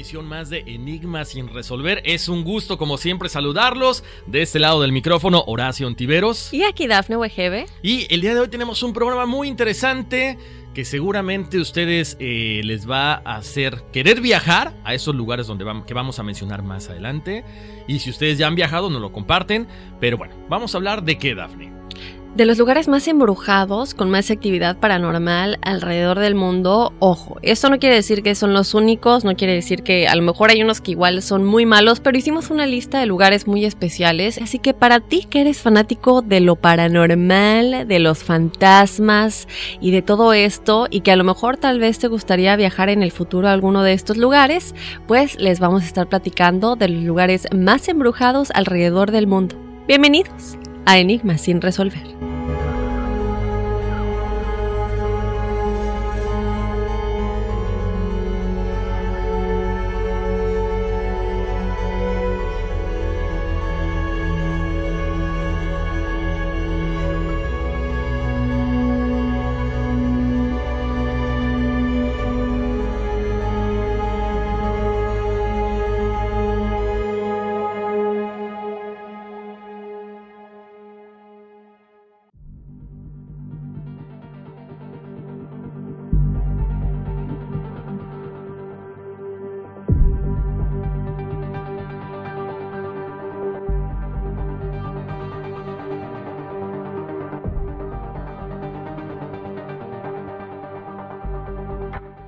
Emisión más de Enigmas sin resolver. Es un gusto, como siempre, saludarlos. De este lado del micrófono, Horacio Ontiveros. Y aquí Dafne Wegebe. Y el día de hoy tenemos un programa muy interesante que seguramente ustedes eh, les va a hacer querer viajar a esos lugares donde vamos, que vamos a mencionar más adelante. Y si ustedes ya han viajado, nos lo comparten. Pero bueno, vamos a hablar de qué, Dafne. De los lugares más embrujados, con más actividad paranormal alrededor del mundo, ojo, esto no quiere decir que son los únicos, no quiere decir que a lo mejor hay unos que igual son muy malos, pero hicimos una lista de lugares muy especiales, así que para ti que eres fanático de lo paranormal, de los fantasmas y de todo esto, y que a lo mejor tal vez te gustaría viajar en el futuro a alguno de estos lugares, pues les vamos a estar platicando de los lugares más embrujados alrededor del mundo. Bienvenidos a Enigmas sin resolver.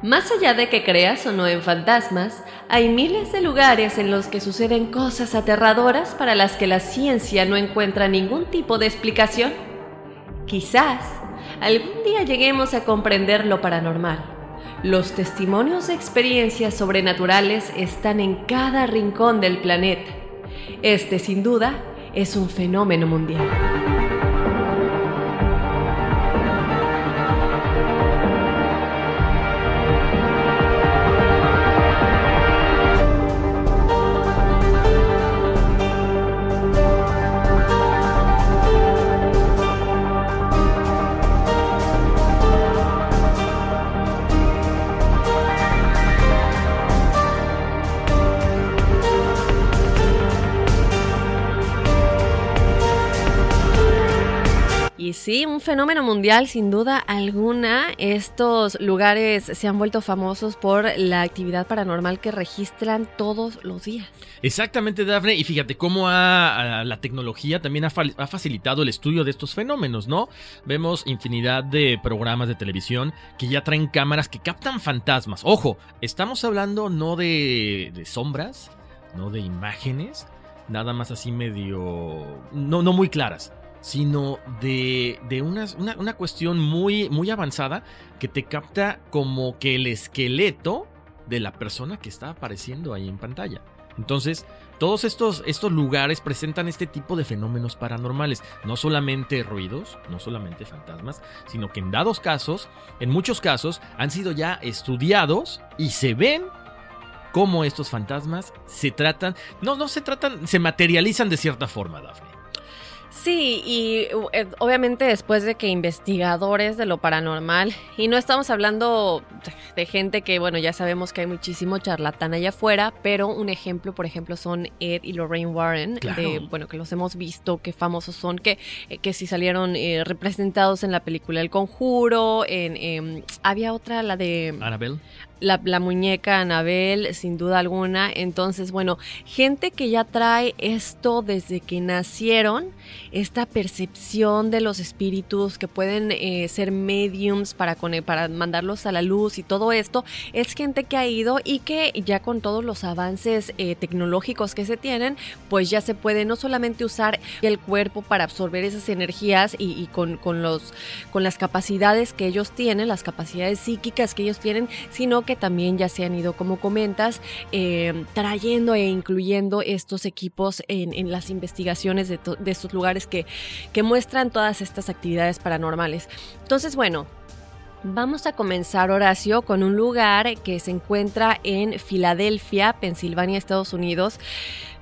Más allá de que creas o no en fantasmas, hay miles de lugares en los que suceden cosas aterradoras para las que la ciencia no encuentra ningún tipo de explicación. Quizás algún día lleguemos a comprender lo paranormal. Los testimonios de experiencias sobrenaturales están en cada rincón del planeta. Este, sin duda, es un fenómeno mundial. Sí, un fenómeno mundial sin duda alguna. Estos lugares se han vuelto famosos por la actividad paranormal que registran todos los días. Exactamente, Dafne. Y fíjate cómo la tecnología también ha, facilitado el estudio de estos fenómenos, ¿no? Vemos infinidad de programas de televisión que ya traen cámaras que captan fantasmas. Ojo, estamos hablando no de, de sombras, no de imágenes, nada más así medio... no, no muy claras sino de, de una, una, cuestión muy, muy avanzada que te capta como que el esqueleto de la persona que está apareciendo ahí en pantalla. Entonces, todos estos, estos lugares presentan este tipo de fenómenos paranormales, no solamente ruidos, no solamente fantasmas, sino que en dados casos, en muchos casos, han sido ya estudiados y se ven cómo estos fantasmas se tratan, no, no se tratan, se materializan de cierta forma, Daphne. Sí, y eh, obviamente después de que investigadores de lo paranormal, y no estamos hablando de gente que, bueno, ya sabemos que hay muchísimo charlatán allá afuera, pero un ejemplo, por ejemplo, son Ed y Lorraine Warren, de, bueno, que los hemos visto, que famosos son, que, eh, que sí salieron eh, representados en la película El Conjuro, en, em, había otra, la de... Annabelle la, muñeca Anabel, sin duda alguna. Entonces, bueno, gente que ya trae esto desde que nacieron, esta percepción de los espíritus que pueden eh, ser mediums para, para mandarlos a la luz y todo esto, es gente que ha ido y que ya con todos los avances eh, tecnológicos que se tienen, pues ya se puede no solamente usar el cuerpo para absorber esas energías y, con, con, los, con las capacidades que ellos tienen, las capacidades psíquicas que ellos tienen, sino que también ya se han ido, como comentas, eh, trayendo e incluyendo estos equipos en, las investigaciones de, estos lugares que, muestran todas estas actividades paranormales. Entonces, bueno, Vamos a comenzar, Horacio, con un lugar que se encuentra en Filadelfia, Pensilvania, Estados Unidos.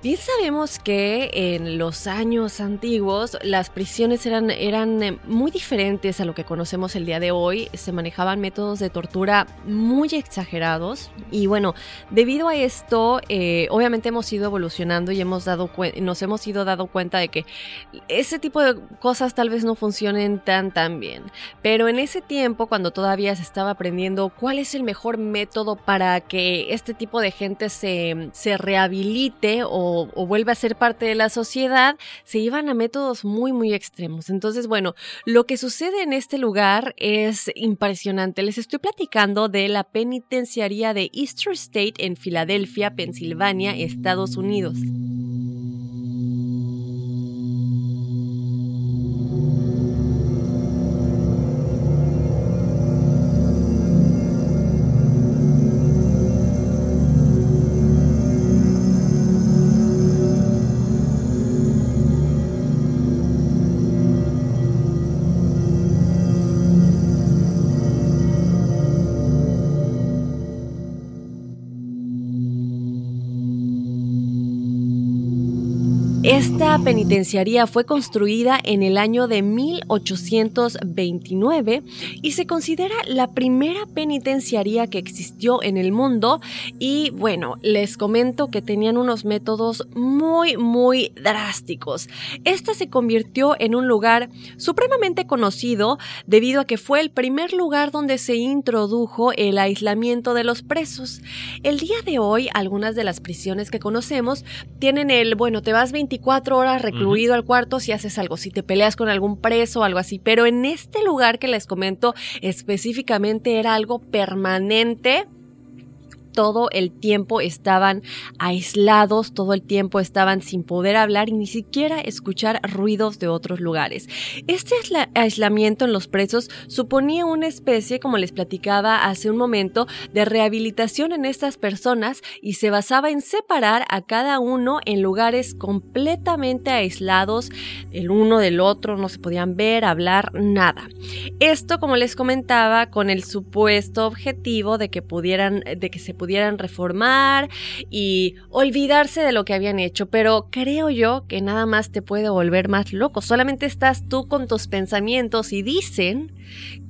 Bien sabemos que en los años antiguos las prisiones eran, eran eh, muy diferentes a lo que conocemos el día de hoy. Se manejaban métodos de tortura muy exagerados y bueno, debido a esto, eh, obviamente hemos ido evolucionando y hemos dado nos hemos ido dando cuenta de que ese tipo de cosas tal vez no funcionen tan tan bien. Pero en ese tiempo, cuando todavía se estaba aprendiendo cuál es el mejor método para que este tipo de gente se, se rehabilite o o, vuelve a ser parte de la sociedad, se iban a métodos muy, muy extremos. Entonces, bueno, lo que sucede en este lugar es impresionante. Les estoy platicando de la penitenciaría de Easter State en Filadelfia, Pensilvania, Estados Unidos. Esta penitenciaría fue construida en el año de 1829 y se considera la primera penitenciaría que existió en el mundo y bueno, les comento que tenían unos métodos muy muy drásticos. Esta se convirtió en un lugar supremamente conocido debido a que fue el primer lugar donde se introdujo el aislamiento de los presos. El día de hoy algunas de las prisiones que conocemos tienen el, bueno, te vas 24 cuatro horas recluido al cuarto si haces algo, si te peleas con algún preso o algo así. Pero en este lugar que les comento específicamente era algo permanente todo el tiempo estaban aislados, todo el tiempo estaban sin poder hablar y ni siquiera escuchar ruidos de otros lugares. Este aislamiento en los presos suponía una especie, como les platicaba hace un momento, de rehabilitación en estas personas y se basaba en separar a cada uno en lugares completamente aislados el uno del otro, no se podían ver, hablar, nada. Esto, como les comentaba, con el supuesto objetivo de que pudieran, de que se pudieran reformar y olvidarse de lo que habían hecho, pero creo yo que nada más te puede volver más loco. Solamente estás tú con tus pensamientos y dicen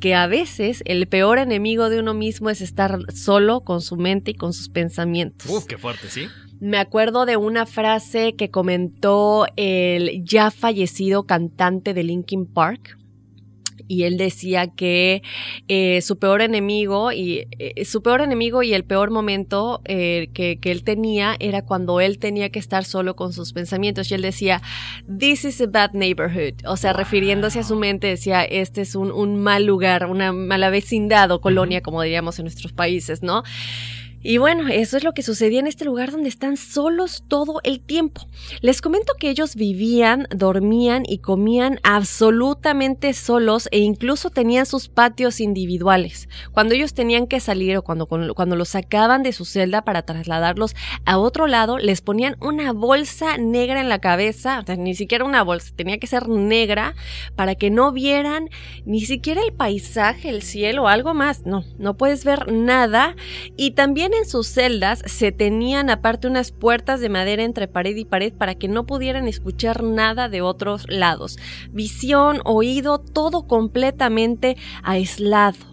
que a veces el peor enemigo de uno mismo es estar solo con su mente y con sus pensamientos. Uf, qué fuerte, ¿sí? Me acuerdo de una frase que comentó el ya fallecido cantante de Linkin Park, y él decía que eh, su peor enemigo y eh, su peor enemigo y el peor momento eh, que, que, él tenía era cuando él tenía que estar solo con sus pensamientos. Y él decía this is a bad neighborhood o sea refiriéndose a su mente decía este es un, un mal lugar una mala vecindad o colonia como diríamos en nuestros países no y bueno, eso es lo que sucedía en este lugar donde están solos todo el tiempo. Les comento que ellos vivían, dormían y comían absolutamente solos e incluso tenían sus patios individuales. Cuando ellos tenían que salir o cuando, cuando los sacaban de su celda para trasladarlos a otro lado, les ponían una bolsa negra en la cabeza, o sea, ni siquiera una bolsa, tenía que ser negra para que no vieran ni siquiera el paisaje, el cielo algo más. No, no puedes ver nada. Y también en sus celdas se tenían aparte unas puertas de madera entre pared y pared para que no pudieran escuchar nada de otros lados. Visión, oído, todo completamente aislado.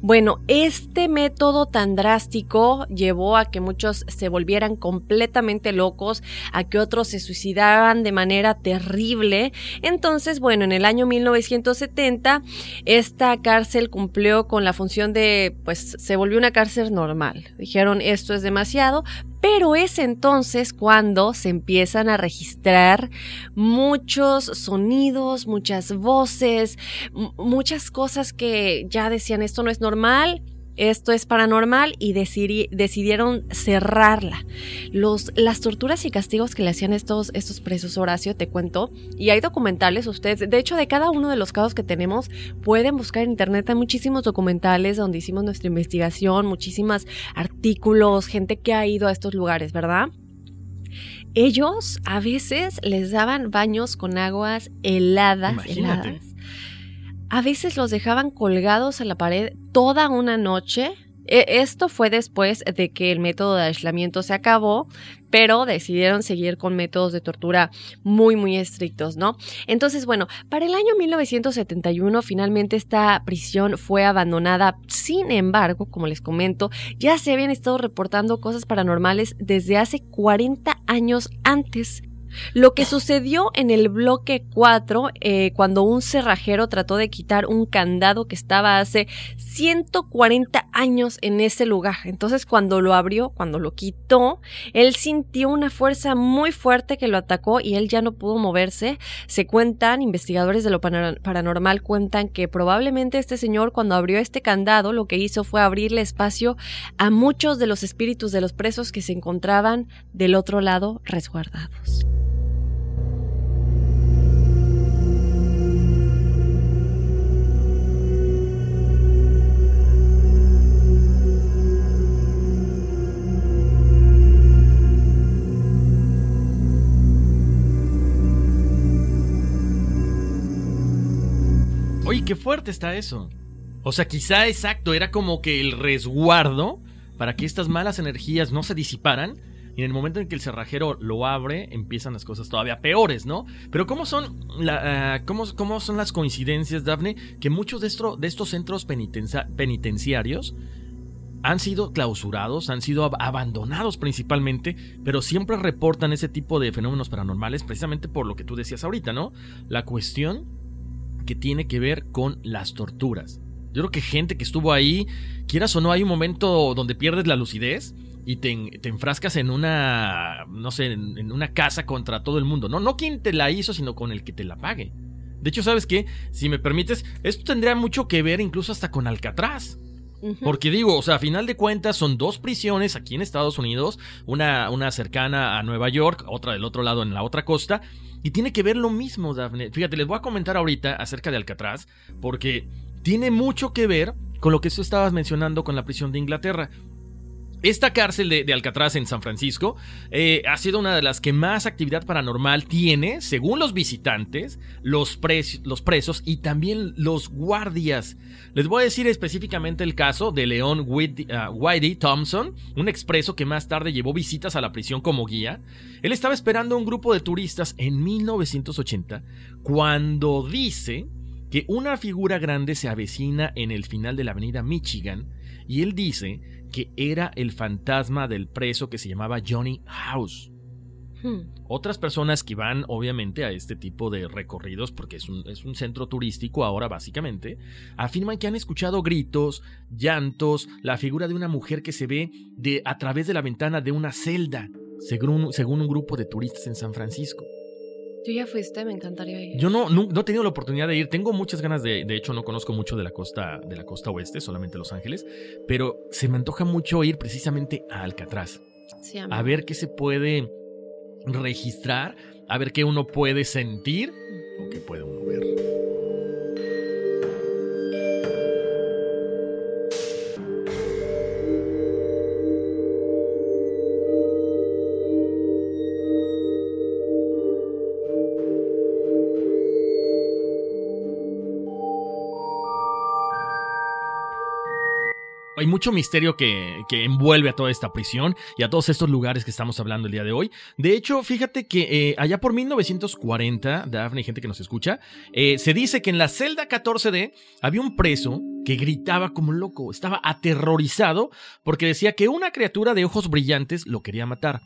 Bueno, este método tan drástico llevó a que muchos se volvieran completamente locos, a que otros se suicidaran de manera terrible. Entonces, bueno, en el año 1970, esta cárcel cumplió con la función de, pues, se volvió una cárcel normal. Dijeron, esto es demasiado, pero es entonces cuando se empiezan a registrar muchos sonidos, muchas voces, muchas cosas que ya decían esto no es normal, esto es paranormal y decidieron cerrarla. Los, las torturas y castigos que le hacían estos, estos presos, Horacio, te cuento, y hay documentales, ustedes, de hecho, de cada uno de los casos que tenemos, pueden buscar en internet, hay muchísimos documentales donde hicimos nuestra investigación, muchísimos artículos, gente que ha ido a estos lugares, ¿verdad? Ellos a veces les daban baños con aguas heladas, heladas a veces los dejaban colgados a la pared toda una noche. E, esto fue después de que el método de aislamiento se acabó, pero decidieron seguir con métodos de tortura muy, muy estrictos, ¿no? Entonces, bueno, para el año 1971 finalmente esta prisión fue abandonada. Sin embargo, como les comento, ya se habían estado reportando cosas paranormales desde hace 40 años antes lo que sucedió en el bloque 4, eh, cuando un cerrajero trató de quitar un candado que estaba hace 140 años en ese lugar. Entonces, cuando lo abrió, cuando lo quitó, él sintió una fuerza muy fuerte que lo atacó y él ya no pudo moverse. Se cuentan, investigadores de lo paranormal cuentan que probablemente este señor, cuando abrió este candado, lo que hizo fue abrirle espacio a muchos de los espíritus de los presos que se encontraban del otro lado resguardados. Oye, qué fuerte está eso. O sea, quizá exacto, era como que el resguardo para que estas malas energías no se disiparan. Y en el momento en que el cerrajero lo abre, empiezan las cosas todavía peores, ¿no? Pero ¿cómo son, la, uh, cómo, cómo son las coincidencias, Daphne? Que muchos de, de estos centros penitenciarios han sido clausurados, han sido abandonados principalmente, pero siempre reportan ese tipo de fenómenos paranormales precisamente por lo que tú decías ahorita, ¿no? La cuestión que tiene que ver con las torturas. Yo creo que gente que estuvo ahí, quieras o no, hay un momento donde pierdes la lucidez y te, enfrascas en una, no sé, en, una casa contra todo el mundo. No, no quien te la hizo, sino con el que te la pague. De hecho, ¿sabes qué? Si me permites, esto tendría mucho que ver incluso hasta con Alcatraz. Porque digo, o sea, a final de cuentas son dos prisiones aquí en Estados Unidos, una, una cercana a Nueva York, otra del otro lado en la otra costa, y tiene que ver lo mismo, Dafne. Fíjate, les voy a comentar ahorita acerca de Alcatraz, porque tiene mucho que ver con lo que tú estabas mencionando con la prisión de Inglaterra. Esta cárcel de, Alcatraz en San Francisco eh, ha sido una de las que más actividad paranormal tiene, según los visitantes, los, pres- los presos y también los guardias. Les voy a decir específicamente el caso de Whit- ah, Whitey Thompson, un expreso que más tarde llevó visitas a la prisión como guía. Él estaba esperando a un grupo de turistas en 1980 cuando dice que una figura grande se avecina en el final de la avenida Michigan y él dice que era el fantasma del preso que se llamaba Johnny House. Hmm. Otras personas que van obviamente a este tipo de recorridos, porque es un, es un centro turístico ahora básicamente, afirman que han escuchado gritos, llantos, la figura de una mujer que se ve de, a través de la ventana de una celda, según, según un grupo de turistas en San Francisco. Tú ya fuiste, me encantaría ir. Yo no, no, no he tenido la oportunidad de ir. Tengo muchas ganas de. De hecho, no conozco mucho de la costa, de la costa oeste, solamente Los Ángeles. Pero se me antoja mucho ir precisamente a Alcatraz. Sí, A amigo. ver qué se puede registrar, a ver qué uno puede sentir o qué puede uno ver. Mucho misterio que, que envuelve a toda esta prisión y a todos estos lugares que estamos hablando el día de hoy. De hecho, fíjate que eh, allá por 1940, Daphne y gente que nos escucha, eh, se dice que en la celda 14D había un preso que gritaba como loco, estaba aterrorizado porque decía que una criatura de ojos brillantes lo quería matar.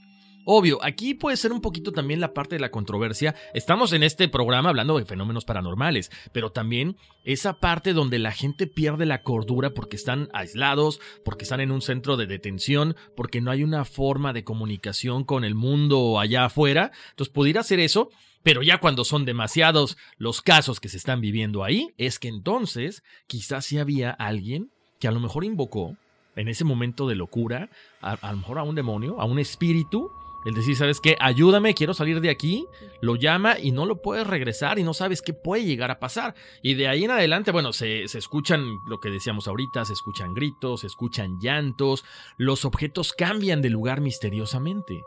Obvio, aquí puede ser un poquito también la parte de la controversia. Estamos en este programa hablando de fenómenos paranormales, pero también esa parte donde la gente pierde la cordura porque están aislados, porque están en un centro de detención, porque no hay una forma de comunicación con el mundo allá afuera. Entonces, pudiera ser eso, pero ya cuando son demasiados los casos que se están viviendo ahí, es que entonces quizás sí había alguien que a lo mejor invocó en ese momento de locura, a, a lo mejor a un demonio, a un espíritu, el decir, ¿sabes qué? Ayúdame, quiero salir de aquí. Lo llama y no lo puedes regresar y no sabes qué puede llegar a pasar. Y de ahí en adelante, bueno, se, se escuchan lo que decíamos ahorita, se escuchan gritos, se escuchan llantos, los objetos cambian de lugar misteriosamente.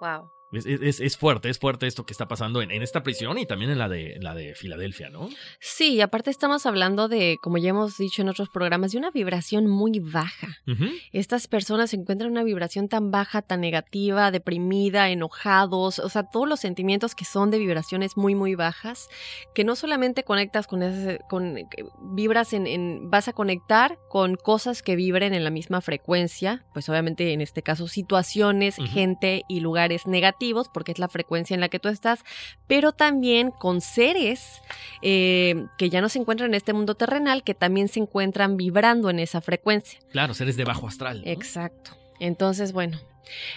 Wow. Es, es- es fuerte, es fuerte esto que está pasando en, en esta prisión y también en la de, en la de Filadelfia, ¿no? Sí, y aparte estamos hablando de, como ya hemos dicho en otros programas, de una vibración muy baja. Estas personas encuentran una vibración tan baja, tan negativa, deprimida, enojados, o sea, todos los sentimientos que son de vibraciones muy, muy bajas, que no solamente conectas con ese, con, vibras en, en- vas a conectar con cosas que vibren en la misma frecuencia, pues obviamente en este caso situaciones, gente y lugares negativos, porque es la frecuencia en la que tú estás, pero también con seres eh, que ya no se encuentran en este mundo terrenal, que también se encuentran vibrando en esa frecuencia. Claro, seres de bajo astral. ¿no? Exacto. Entonces, bueno,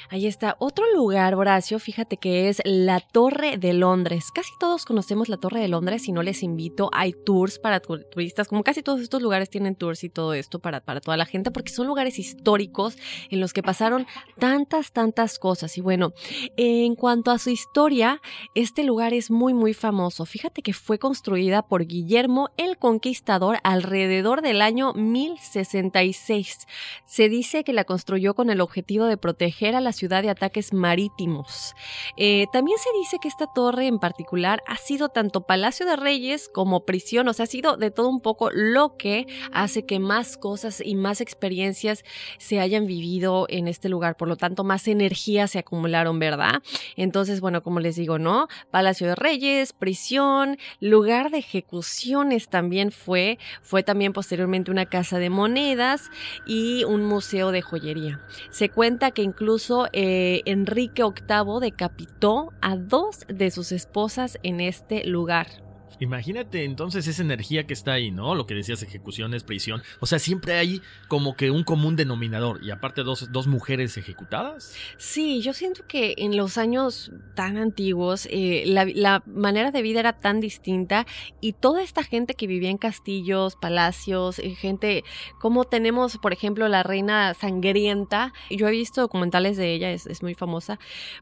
ahí está. Otro lugar, Horacio, fíjate que es la Torre de Londres. Casi todos conocemos la Torre de Londres, si no les invito, hay tours para tu- turistas, como casi todos estos lugares tienen tours y todo esto para, para toda la gente, porque son lugares históricos en los que pasaron tantas, tantas cosas. Y bueno, en cuanto a su historia, este lugar es muy, muy famoso. Fíjate que fue construida por Guillermo el Conquistador alrededor del año 1066. Se dice que la construyó con el objetivo de proteger a la ciudad de ataques marítimos. Eh, también se dice que esta torre en particular ha sido tanto Palacio de Reyes como prisión, o sea, ha sido de todo un poco lo que hace que más cosas y más experiencias se hayan vivido en este lugar. Por lo tanto, más energías se acumularon, ¿verdad? Entonces, bueno, como les digo, ¿no? Palacio de Reyes, prisión, lugar de ejecuciones también fue, fue también posteriormente una casa de monedas y un museo de joyería. Se cuenta que incluso eh, Enrique VIII decapitó a dos de sus esposas en este lugar. Imagínate entonces esa energía que está ahí, ¿no? Lo que decías, ejecuciones, prisión. O sea, siempre hay como que un común denominador. Y aparte, dos, dos mujeres ejecutadas. Sí, yo siento que en los años tan antiguos eh, la, la manera de vida era tan distinta y toda esta gente que vivía en castillos, palacios, eh, gente como tenemos, por ejemplo, la reina sangrienta. Yo he visto documentales de ella, es, es muy famosa,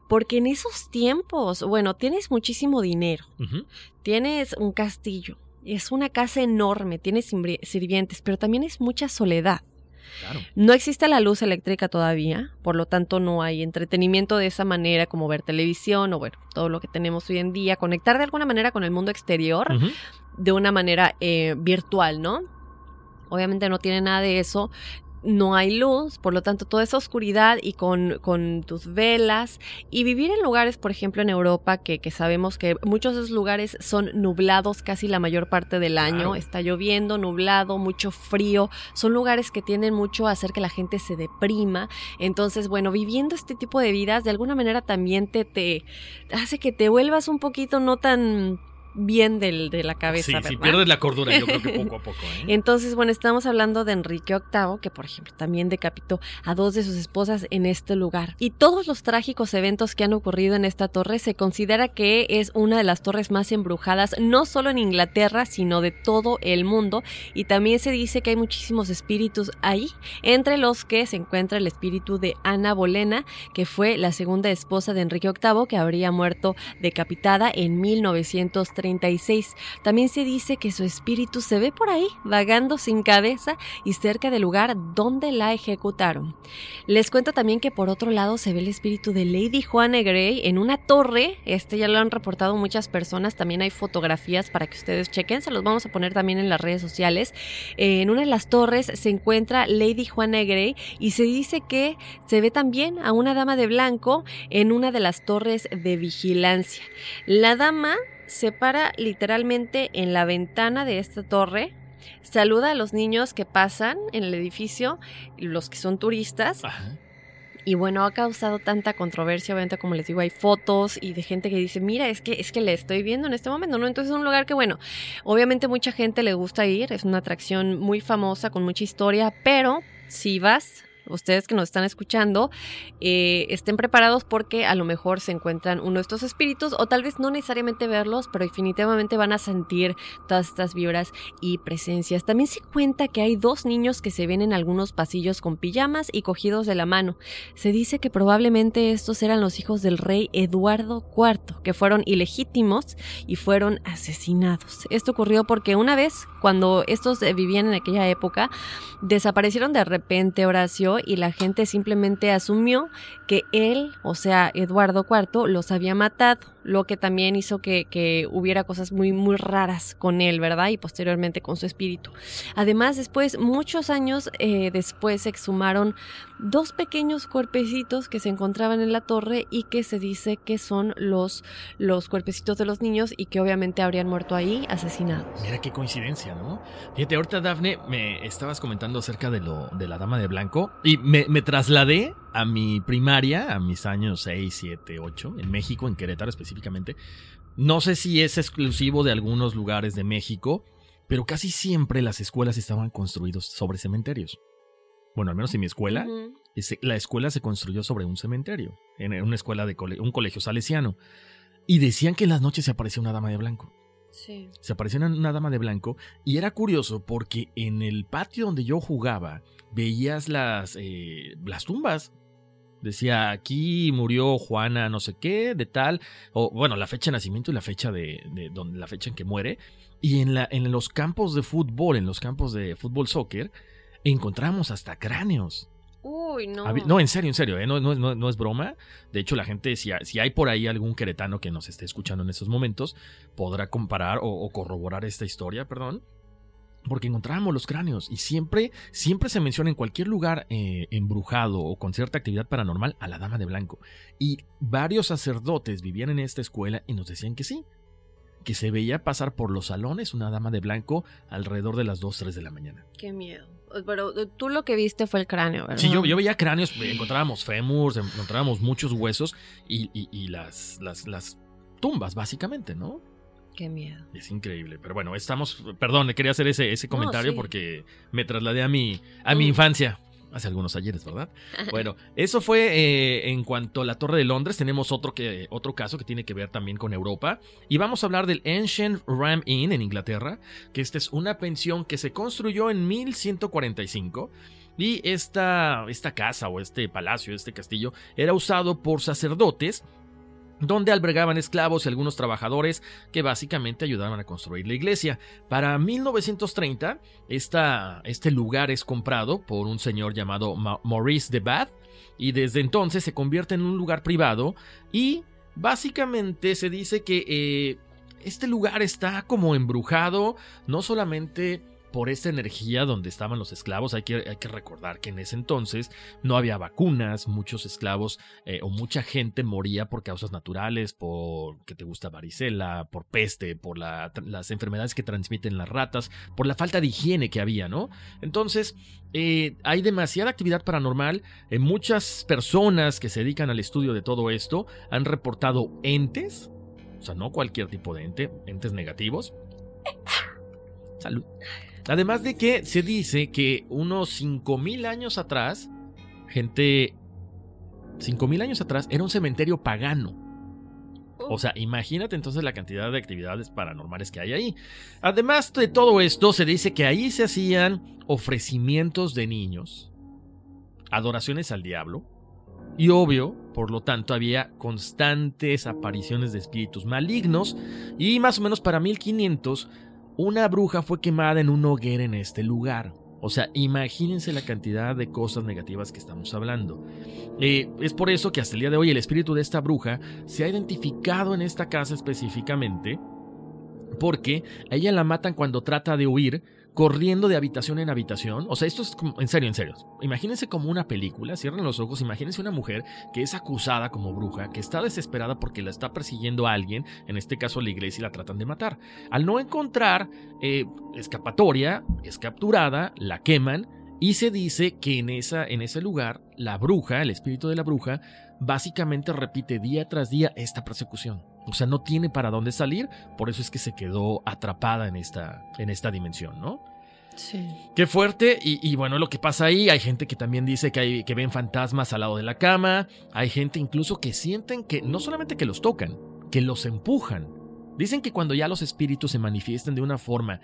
porque en esos tiempos, bueno, tienes muchísimo dinero. Tienes un castillo, es una casa enorme, tienes sirvi- sirvientes, pero también es mucha soledad. Claro. No existe la luz eléctrica todavía, por lo tanto no hay entretenimiento de esa manera como ver televisión o bueno, todo lo que tenemos hoy en día, conectar de alguna manera con el mundo exterior de una manera eh, virtual, ¿no? Obviamente no tiene nada de eso. No hay luz, por lo tanto, toda esa oscuridad y con, con tus velas. Y vivir en lugares, por ejemplo, en Europa, que, que sabemos que muchos de esos lugares son nublados casi la mayor parte del año, está lloviendo, nublado, mucho frío, son lugares que tienden mucho a hacer que la gente se deprima. Entonces, bueno, viviendo este tipo de vidas, de alguna manera también te, te hace que te vuelvas un poquito no tan bien del, de la cabeza. Sí, sí, ¿verdad? pierdes la cordura, yo creo que poco a poco. ¿eh? Entonces, bueno, estamos hablando de Enrique VIII, que por ejemplo también decapitó a dos de sus esposas en este lugar. Y todos los trágicos eventos que han ocurrido en esta torre se considera que es una de las torres más embrujadas, no solo en Inglaterra, sino de todo el mundo. Y también se dice que hay muchísimos espíritus ahí, entre los que se encuentra el espíritu de Ana Bolena, que fue la segunda esposa de Enrique VIII, que habría muerto decapitada en 1936. También se dice que su espíritu se ve por ahí, vagando sin cabeza y cerca del lugar donde la ejecutaron. Les cuento también que por otro lado se ve el espíritu de Lady Juana Grey en una torre. Este ya lo han reportado muchas personas. También hay fotografías para que ustedes chequen. Se los vamos a poner también en las redes sociales. Eh, en una de las torres se encuentra Lady Juana Grey y se dice que se ve también a una dama de blanco en una de las torres de vigilancia. La dama se para literalmente en la ventana de esta torre, saluda a los niños que pasan en el edificio, los que son turistas, Ajá. y bueno, ha causado tanta controversia, obviamente como les digo, hay fotos y de gente que dice, mira, es que es que le estoy viendo en este momento, ¿no? Entonces es un lugar que bueno, obviamente mucha gente le gusta ir, es una atracción muy famosa con mucha historia, pero si vas ustedes que nos están escuchando eh, estén preparados porque a lo mejor se encuentran uno de estos espíritus o tal vez no necesariamente verlos, pero definitivamente van a sentir todas estas vibras y presencias. También se cuenta que hay dos niños que se ven en algunos pasillos con pijamas y cogidos de la mano. Se dice que probablemente estos eran los hijos del rey Eduardo IV, que fueron ilegítimos y fueron asesinados. Esto ocurrió porque una vez, cuando estos eh, vivían en aquella época, desaparecieron de repente Horacio y la gente simplemente asumió que él, o sea, Eduardo IV, los había matado, lo que también hizo que, que hubiera cosas muy, muy raras con él, ¿verdad? Y posteriormente con su espíritu. Además, después, muchos años eh, después, se exhumaron dos pequeños cuerpecitos que se encontraban en la torre y que se dice que son los, los cuerpecitos de los niños y que obviamente habrían muerto ahí asesinados. Mira qué coincidencia, ¿no? Fíjate, ahorita Dafne me estabas comentando acerca de lo de la dama de blanco y me, me trasladé a mi primaria, a mis años 6, 7, 8, en México, en Querétaro específicamente. No sé si es exclusivo de algunos lugares de México, pero casi siempre las escuelas estaban construidos sobre cementerios. Bueno, al menos en mi escuela, la escuela se construyó sobre un cementerio, en una escuela de cole- un colegio salesiano. Y decían que en las noches se aparecía una dama de blanco Sí. se aparecía una, una dama de blanco y era curioso porque en el patio donde yo jugaba veías las, eh, las tumbas. Decía, aquí murió Juana no sé qué, de tal, o bueno, la fecha de nacimiento y la fecha de, de donde, la fecha en que muere. Y en, la, en los campos de fútbol, en los campos de fútbol soccer, encontramos hasta cráneos. Uy, no. No, en serio, en serio, ¿eh? no, no, no- no es broma. De hecho, la gente, si, si hay por ahí algún queretano que nos esté escuchando en estos momentos, podrá comparar o, o corroborar esta historia, perdón. Porque encontrábamos los cráneos y siempre, siempre se menciona en cualquier lugar eh, embrujado o con cierta actividad paranormal a la dama de blanco. Y varios sacerdotes vivían en esta escuela y nos decían que sí, que se veía pasar por los salones una dama de blanco alrededor de las 2, 3 de la mañana. Qué miedo. Pero eh, tú lo que viste fue el cráneo, ¿verdad? Sí, yo, yo veía cráneos, encontrábamos fémurs, encontrábamos muchos huesos y, y- y las, las, las tumbas, básicamente, ¿no? Qué miedo. Es increíble. Pero bueno, estamos. Perdón, le quería hacer ese, ese comentario sí. porque me trasladé a mi, a mi Mm. infancia. Hace algunos ayeres, ¿verdad? Bueno, eso fue eh, en cuanto a la Torre de Londres. Tenemos otro, que, otro caso que tiene que ver también con Europa. Y vamos a hablar del Ancient Ram Inn en Inglaterra, que esta es una pensión que se construyó en 1145. Y esta, esta casa o este palacio, este castillo, era usado por sacerdotes donde albergaban esclavos y algunos trabajadores que básicamente ayudaban a construir la iglesia. Para 1930, esta, este lugar es comprado por un señor llamado Ma- Maurice de Bath y desde entonces se convierte en un lugar privado y básicamente se dice que eh, este lugar está como embrujado, no solamente por esta energía donde estaban los esclavos. Hay que, hay que recordar que en ese entonces no había vacunas, muchos esclavos eh, o mucha gente moría por causas naturales, por que te gusta varicela, por peste, por la- las enfermedades que transmiten las ratas, por la falta de higiene que había, ¿no? Entonces, eh, hay demasiada actividad paranormal. eh, muchas personas que se dedican al estudio de todo esto han reportado entes, o sea, no cualquier tipo de ente, entes negativos. Salud. Además de que se dice que unos 5000 años atrás, gente 5000 años atrás era un cementerio pagano. O sea, imagínate entonces la cantidad de actividades paranormales que hay ahí. Además de todo esto, se dice que ahí se hacían ofrecimientos de niños, adoraciones al diablo, y obvio, por lo tanto, había constantes apariciones de espíritus malignos, y más o menos para 1500, una bruja fue quemada en una hoguera en este lugar. O sea, imagínense la cantidad de cosas negativas que estamos hablando. Eh, es por eso que hasta el día de hoy el espíritu de esta bruja se ha identificado en esta casa específicamente, porque a ella la matan cuando trata de huir, corriendo de habitación en habitación. O sea, esto es como, en serio, en serio. Imagínense como una película, cierren los ojos, imagínense una mujer que es acusada como bruja, que está desesperada porque la está persiguiendo alguien, en este caso la iglesia, y la tratan de matar. Al no encontrar eh, escapatoria, es capturada, la queman, y se dice que en, esa, en ese lugar, la bruja, el espíritu de la bruja, básicamente repite día tras día esta persecución. O sea, no tiene para dónde salir, por eso es que se quedó atrapada en esta, en esta dimensión, ¿no? Qué fuerte. Y, y bueno, lo que pasa ahí, hay gente que también dice que, hay, que ven fantasmas al lado de la cama. Hay gente incluso que sienten que no solamente que los tocan, que los empujan. Dicen que cuando ya los espíritus se manifiestan de una forma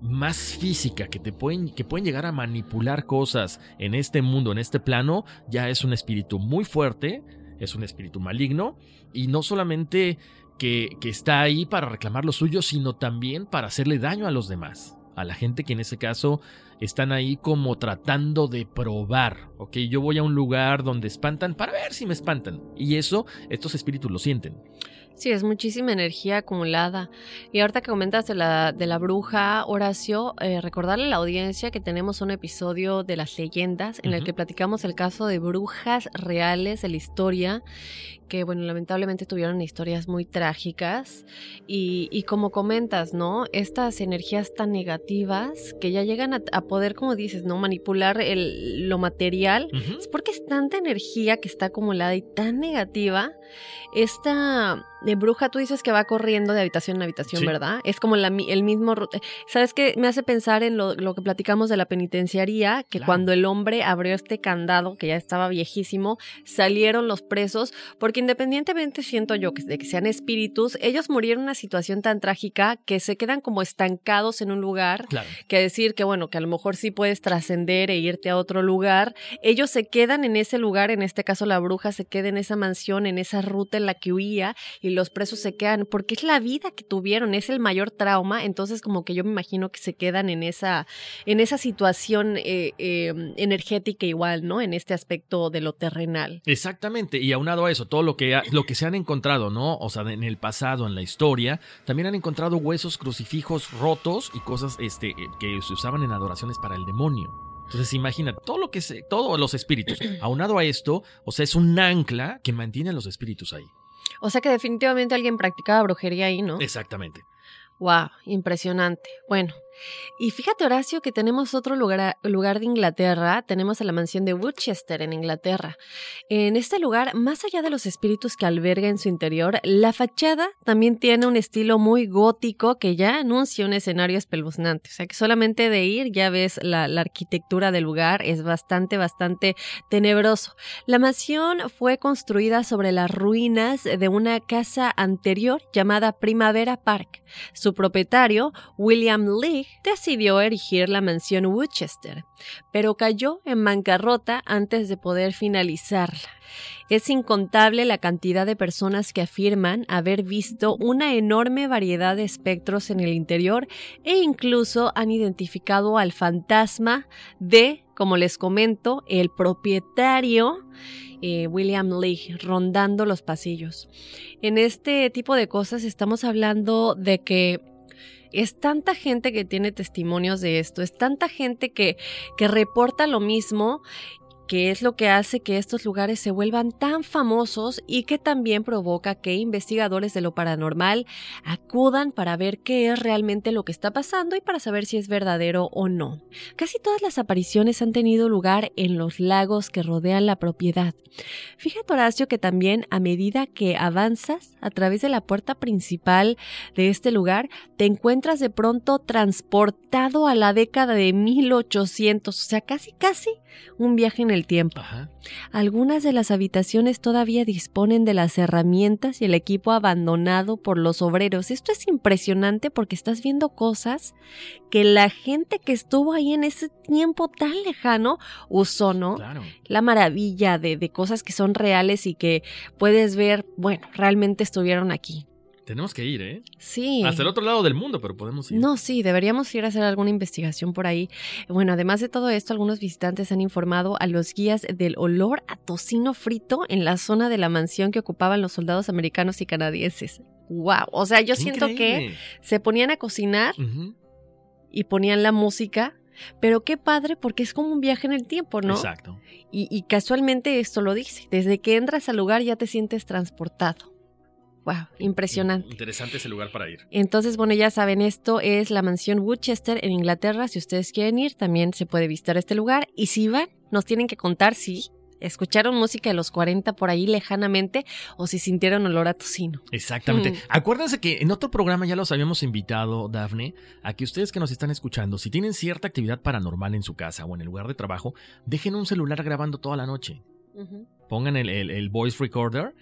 más física, que te pueden, que pueden llegar a manipular cosas en este mundo, en este plano, ya es un espíritu muy fuerte, es un espíritu maligno, y no solamente que, que está ahí para reclamar lo suyo, sino también para hacerle daño a los demás a la gente que en ese caso están ahí como tratando de probar, ¿ok? Yo voy a un lugar donde espantan para ver si me espantan. Y eso, estos espíritus lo sienten. Sí, es muchísima energía acumulada. Y ahorita que comentas de la, de la bruja, Horacio, eh, recordarle a la audiencia que tenemos un episodio de las leyendas en el que platicamos el caso de brujas reales de la historia, que bueno, lamentablemente tuvieron historias muy trágicas. Y, y como comentas, ¿no? Estas energías tan negativas que ya llegan a, a poder, como dices, ¿no? Manipular el, lo material. Es porque es tanta energía que está acumulada y tan negativa. Esta de bruja, tú dices que va corriendo de habitación en habitación, Sí. ¿verdad? Es como la el mismo... ¿Sabes qué? Me hace pensar en lo, lo que platicamos de la penitenciaría, que Claro. cuando el hombre abrió este candado, que ya estaba viejísimo, salieron los presos, porque independientemente siento yo que, de que sean espíritus, ellos murieron en una situación tan trágica que se quedan como estancados en un lugar Claro. que decir que bueno, que a lo mejor sí puedes trascender e irte a otro lugar. Ellos se quedan en ese lugar, en este caso la bruja se queda en esa mansión, en esa ruta en la que huía y los presos se quedan porque es la vida que tuvieron, es el mayor trauma, entonces como que yo me imagino que se quedan en esa en esa situación eh, eh, energética igual, ¿no? En este aspecto de lo terrenal. Exactamente, y aunado a eso, todo lo que, lo que se han encontrado, ¿no? O sea, en el pasado, en la historia, también han encontrado huesos crucifijos rotos y cosas este, eh, que se usaban en adoraciones para el demonio. Entonces imagina, todo lo que se, todos los espíritus, aunado a esto, o sea, es un ancla que mantiene a los espíritus ahí. O sea que definitivamente alguien practicaba brujería ahí, ¿no? Exactamente. Wow, impresionante. Bueno, Y fíjate, Horacio, que tenemos otro lugar, lugar de Inglaterra, tenemos a la mansión de Woodchester en Inglaterra. En este lugar, más allá de los espíritus que alberga en su interior, la fachada también tiene un estilo muy gótico que ya anuncia un escenario espeluznante. O sea que solamente de ir ya ves la, la arquitectura del lugar, es bastante, bastante tenebroso. La mansión fue construida sobre las ruinas de una casa anterior llamada Primavera Park. Su propietario, William Lee, decidió erigir la mansión Woodchester, pero cayó en bancarrota antes de poder finalizarla. Es incontable la cantidad de personas que afirman haber visto una enorme variedad de espectros en el interior e incluso han identificado al fantasma de, como les comento, el propietario eh, William Lee rondando los pasillos. En este tipo de cosas estamos hablando de que es tanta gente que tiene testimonios de esto, es tanta gente que, que reporta lo mismo que es lo que hace que estos lugares se vuelvan tan famosos y que también provoca que investigadores de lo paranormal acudan para ver qué es realmente lo que está pasando y para saber si es verdadero o no. Casi todas las apariciones han tenido lugar en los lagos que rodean la propiedad. Fíjate Horacio que también a medida que avanzas a través de la puerta principal de este lugar, te encuentras de pronto transportado a la década de 1800, o sea, casi casi un viaje en el tiempo. Algunas de las habitaciones todavía disponen de las herramientas y el equipo abandonado por los obreros. Esto es impresionante porque estás viendo cosas que la gente que estuvo ahí en ese tiempo tan lejano usó, ¿no? La maravilla de, de cosas que son reales y que puedes ver, bueno, realmente estuvieron aquí. Tenemos que ir, ¿eh? Sí. Hasta el otro lado del mundo, pero podemos ir. No, sí, deberíamos ir a hacer alguna investigación por ahí. Bueno, además de todo esto, algunos visitantes han informado a los guías del olor a tocino frito en la zona de la mansión que ocupaban los soldados americanos y canadienses. ¡Wow! O sea, yo siento que se ponían a cocinar y ponían la música pero qué padre porque es como un viaje en el tiempo, ¿no? Exacto. Y, y, casualmente esto lo dice. Desde que entras al lugar ya te sientes transportado. Wow, impresionante. Interesante ese lugar para ir. Entonces, bueno, ya saben, esto es la mansión Woodchester en Inglaterra. Si ustedes quieren ir, también se puede visitar este lugar. Y si van, nos tienen que contar si escucharon música de los 40 por ahí lejanamente o si sintieron olor a tocino. Exactamente. Mm. Acuérdense que en otro programa ya los habíamos invitado, Dafne, a que ustedes que nos están escuchando, si tienen cierta actividad paranormal en su casa o en el lugar de trabajo, dejen un celular grabando toda la noche. Pongan el, el voice recorder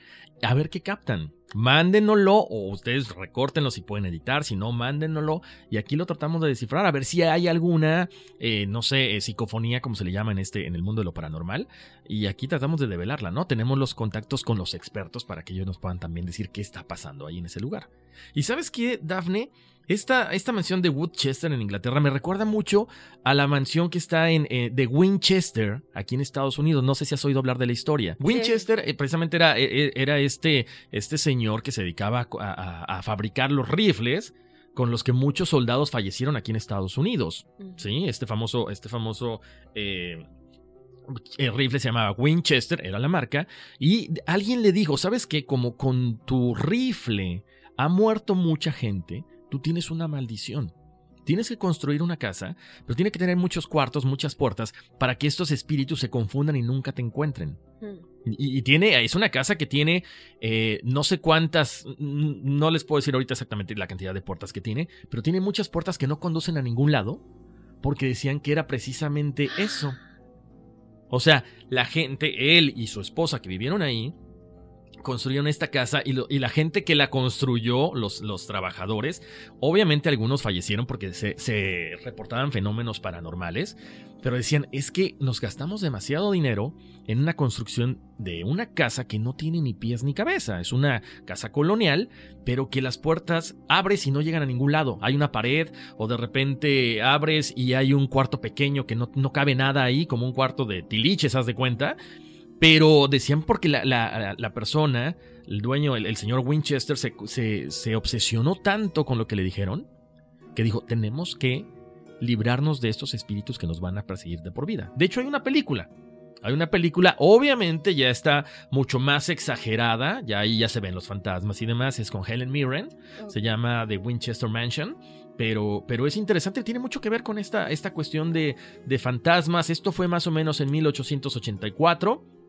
a ver qué captan. Mándenoslo o ustedes recórtenlo si pueden editar, si no, mándenoslo y aquí lo tratamos de descifrar a ver si hay alguna, eh, no sé, eh, psicofonía como se le llama en este, en el mundo de lo paranormal y aquí tratamos de develarla, ¿no? Tenemos los contactos con los expertos para que ellos nos puedan también decir qué está pasando ahí en ese lugar. Y sabes qué, Dafne, esta, esta, mansión de Woodchester en Inglaterra me recuerda mucho a la mansión que está en eh, de Winchester, aquí en Estados Unidos. No sé si has oído hablar de la historia. Winchester precisamente era, era este, este señor que se dedicaba a, fabricar los rifles con los que muchos soldados fallecieron aquí en Estados Unidos. Sí, este famoso, este famoso el rifle se llamaba Winchester, era la marca, y alguien le dijo, ¿sabes qué? Como con tu rifle ha muerto mucha gente, tú tienes una maldición. Tienes que construir una casa, pero tiene que tener muchos cuartos, muchas puertas, para que estos espíritus se confundan y nunca te encuentren. Hmm. Y, tiene, es una casa que tiene eh, no sé cuántas, no les puedo decir ahorita exactamente la cantidad de puertas que tiene, pero tiene muchas puertas que no conducen a ningún lado, porque decían que era precisamente eso. O sea, la gente, él y su esposa que vivieron ahí, construyeron esta casa y, la gente que la construyó, los, los trabajadores, obviamente algunos fallecieron porque se, se, reportaban fenómenos paranormales, pero decían, es que nos gastamos demasiado dinero en una construcción de una casa que no tiene ni pies ni cabeza, es una casa colonial, pero que las puertas abres y no llegan a ningún lado, hay una pared o de repente abres y hay un cuarto pequeño que no, no cabe nada ahí, como un cuarto de tiliches, haz de cuenta, pero decían porque la, persona, el dueño, el, señor Winchester, se, se, obsesionó tanto con lo que le dijeron, que dijo, tenemos que librarnos de estos espíritus que nos van a perseguir de por vida. De hecho, hay una película. Hay una película, obviamente ya está mucho más exagerada, ya ahí ya se ven los fantasmas y demás, es con Helen Mirren, se llama The Winchester Mansion, Pero, pero es interesante, tiene mucho que ver con esta, esta cuestión de, de fantasmas. Esto fue más o menos en 1884.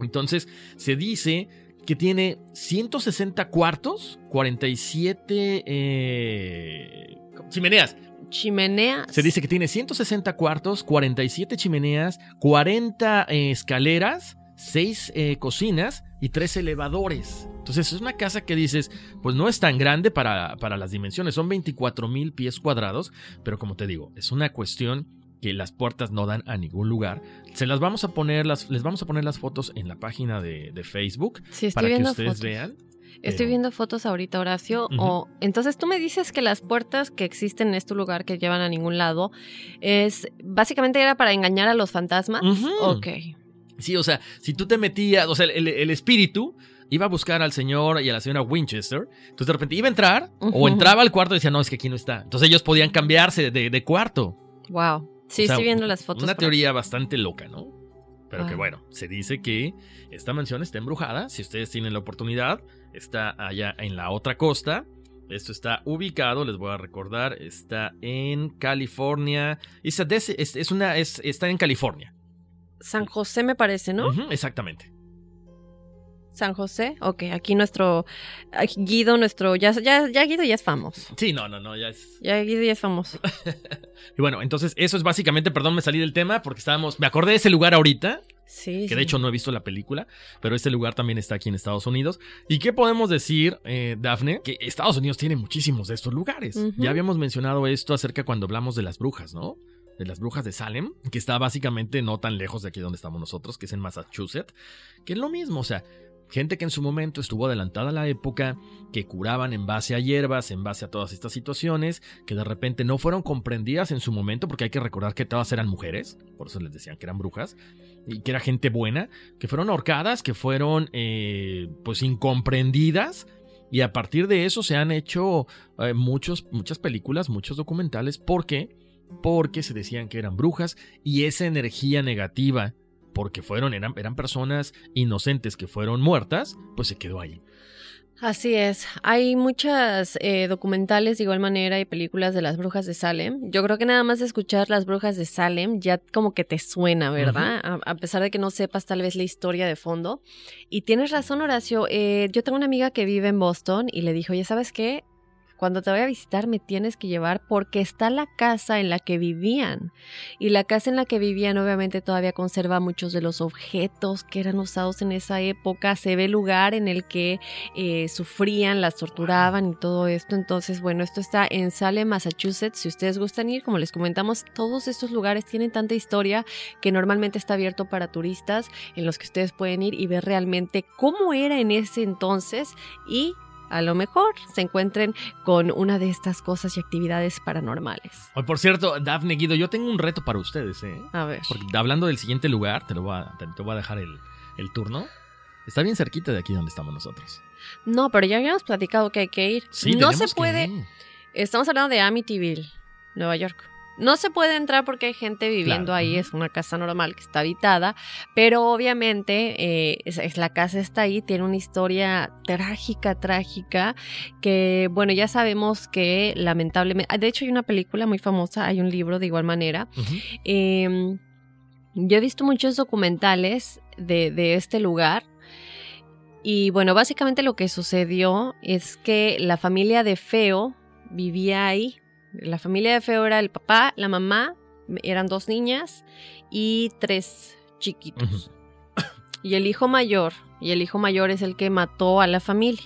Entonces se dice que tiene 160 cuartos, 47 eh, chimeneas. Chimeneas. Se dice que tiene 160 cuartos, 47 chimeneas, 40 eh, escaleras, 6 eh, cocinas y 3 elevadores. Entonces es una casa que dices, pues no es tan grande para, para las dimensiones, son 24 mil pies cuadrados, pero como te digo, es una cuestión que las puertas no dan a ningún lugar. Se las vamos a poner, las, les vamos a poner las fotos en la página de, de Facebook Sí, para que ustedes fotos. vean. Estoy pero- viendo fotos ahorita, Horacio. O, entonces tú me dices que las puertas que existen en este lugar que llevan a ningún lado es básicamente era para engañar a los fantasmas. Ujú. Ok. Sí, o sea, si tú te metías, o sea, el, el espíritu iba a buscar al señor y a la señora Winchester, entonces de repente iba a entrar o entraba al cuarto y decía, no, es que aquí no está. Entonces ellos podían cambiarse de, de cuarto. Wow. Sí, O sea, estoy viendo las fotos. Una teoría bastante loca, ¿no? Pero que Ah. bueno, se dice que esta mansión está embrujada. Si ustedes tienen la oportunidad, está allá en la otra costa. Esto está ubicado, les voy a recordar, está en California. Es, una, es, está en California. San José me parece, ¿no? Exactamente. San José. Ok, aquí nuestro ah, Guido, nuestro. Ya, ya, ya Guido ya es famoso. Sí, no, no, no, ya es. Ya Guido ya es famoso. Y bueno, entonces eso es básicamente, perdón, me salí del tema porque estábamos, me acordé de ese lugar ahorita, Sí. que sí. de hecho no he visto la película, pero este lugar también está aquí en Estados Unidos. ¿Y qué podemos decir, eh, Dafne? Que Estados Unidos tiene muchísimos de estos lugares. Ya habíamos mencionado esto acerca cuando hablamos de las brujas, ¿no? De las brujas de Salem, que está básicamente no tan lejos de aquí donde estamos nosotros, que es en Massachusetts, que es lo mismo, o sea, gente que en su momento estuvo adelantada a la época, que curaban en base a hierbas, en base a todas estas situaciones, que de repente no fueron comprendidas en su momento, porque hay que recordar que todas eran mujeres, por eso les decían que eran brujas, y que era gente buena, que fueron ahorcadas, que fueron eh, pues incomprendidas, y a partir de eso se han hecho eh, muchos, muchas películas, muchos documentales, ¿por qué? Porque se decían que eran brujas y esa energía negativa, porque fueron, eran, eran personas inocentes que fueron muertas, pues se quedó ahí. Así es. Hay muchas eh, documentales de igual manera y películas de las brujas de Salem. Yo creo que nada más escuchar las brujas de Salem ya como que te suena, ¿verdad? a, a pesar de que no sepas tal vez la historia de fondo. Y tienes razón, Horacio. eh, yo tengo una amiga que vive en Boston y le dijo, ya sabes qué, cuando te voy a visitar me tienes que llevar porque está la casa en la que vivían. Y la casa en la que vivían obviamente todavía conserva muchos de los objetos que eran usados en esa época. Se ve el lugar en el que eh, sufrían, las torturaban y todo esto. Entonces, bueno, esto está en Salem, Massachusetts. Si ustedes gustan ir, como les comentamos, todos estos lugares tienen tanta historia que normalmente está abierto para turistas en los que ustedes pueden ir y ver realmente cómo era en ese entonces y a lo mejor se encuentren con una de estas cosas y actividades paranormales. Hoy, por cierto, Dafne Guido, yo tengo un reto para ustedes, ¿eh? A ver. Porque hablando del siguiente lugar, te lo voy a, te, te voy a dejar el, el turno. Está bien cerquita de aquí donde estamos nosotros. No, pero ya habíamos platicado que hay que ir. Sí, no se puede. Estamos hablando de Amityville, Nueva York. No se puede entrar porque hay gente viviendo Claro, ahí, es una casa normal que está habitada, pero obviamente eh, es- es- la casa está ahí, tiene una historia trágica, trágica, que bueno, ya sabemos que lamentablemente, de hecho hay una película muy famosa, hay un libro de igual manera, eh, yo he visto muchos documentales de, de este lugar. Y bueno, básicamente lo que sucedió es que la familia de Feo vivía ahí. La familia de Feo era el papá, la mamá, eran dos niñas y tres chiquitos. Y el hijo mayor, y el hijo mayor es el que mató a la familia.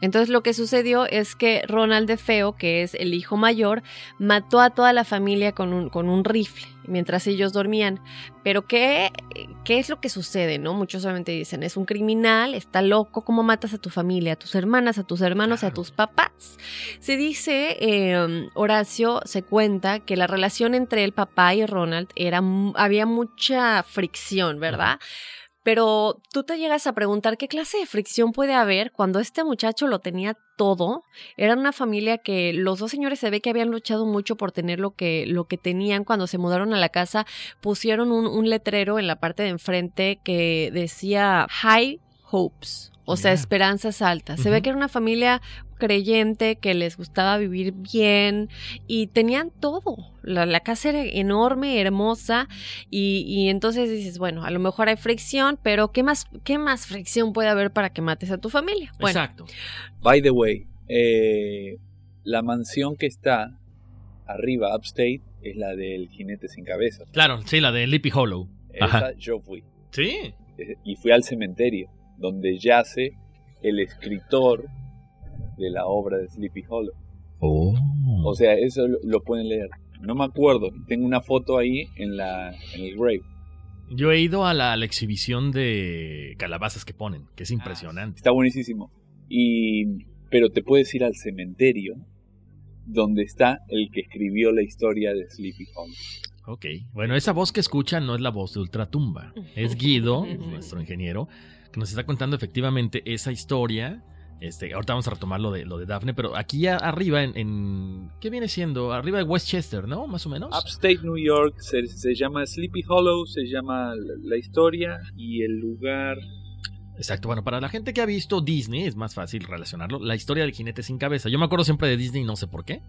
Entonces lo que sucedió es que Ronald de Feo, que es el hijo mayor, mató a toda la familia con un, con un rifle mientras ellos dormían. Pero ¿qué, ¿qué es lo que sucede? no? Muchos solamente dicen, es un criminal, está loco, ¿cómo matas a tu familia, a tus hermanas, a tus hermanos, a tus papás? Se dice, eh, Horacio se cuenta que la relación entre el papá y Ronald era, había mucha fricción, ¿verdad? Pero tú te llegas a preguntar qué clase de fricción puede haber cuando este muchacho lo tenía todo. Era una familia que los dos señores se ve que habían luchado mucho por tener lo que, lo que tenían cuando se mudaron a la casa. Pusieron un, un letrero en la parte de enfrente que decía High Hopes. O sea, esperanzas altas. Se ve que era una familia creyente, que les gustaba vivir bien y tenían todo. La, casa era enorme, hermosa y, entonces dices, bueno, a lo mejor hay fricción, pero ¿qué más, qué más fricción puede haber para que mates a tu familia? Exacto. By the way, eh, la mansión que está arriba, upstate, es la del jinete sin cabeza. Claro, sí, la de Lippy Hollow. Esa yo fui. Sí. Y fui al cementerio, donde yace el escritor de la obra de Sleepy Hollow. Oh. O sea, eso lo, pueden leer. No me acuerdo, tengo una foto ahí en, la, en el grave. Yo he ido a la, exhibición de calabazas que ponen, que es impresionante. Está buenísimo. Y, pero te puedes ir al cementerio donde está el que escribió la historia de Sleepy Hollow. Ok, bueno, esa voz que escuchan no es la voz de Ultratumba, es Guido, nuestro ingeniero, que nos está contando efectivamente esa historia. Este, ahorita vamos a retomar lo de, lo de Daphne, pero aquí arriba, en, ¿Qué viene siendo? Arriba de Westchester, ¿no? Más o menos. Upstate New York se, se llama Sleepy Hollow, se llama la historia y el lugar Exacto, bueno, para la gente que ha visto Disney es más fácil relacionarlo. La historia del jinete sin cabeza. Yo me acuerdo siempre de Disney, no sé por qué.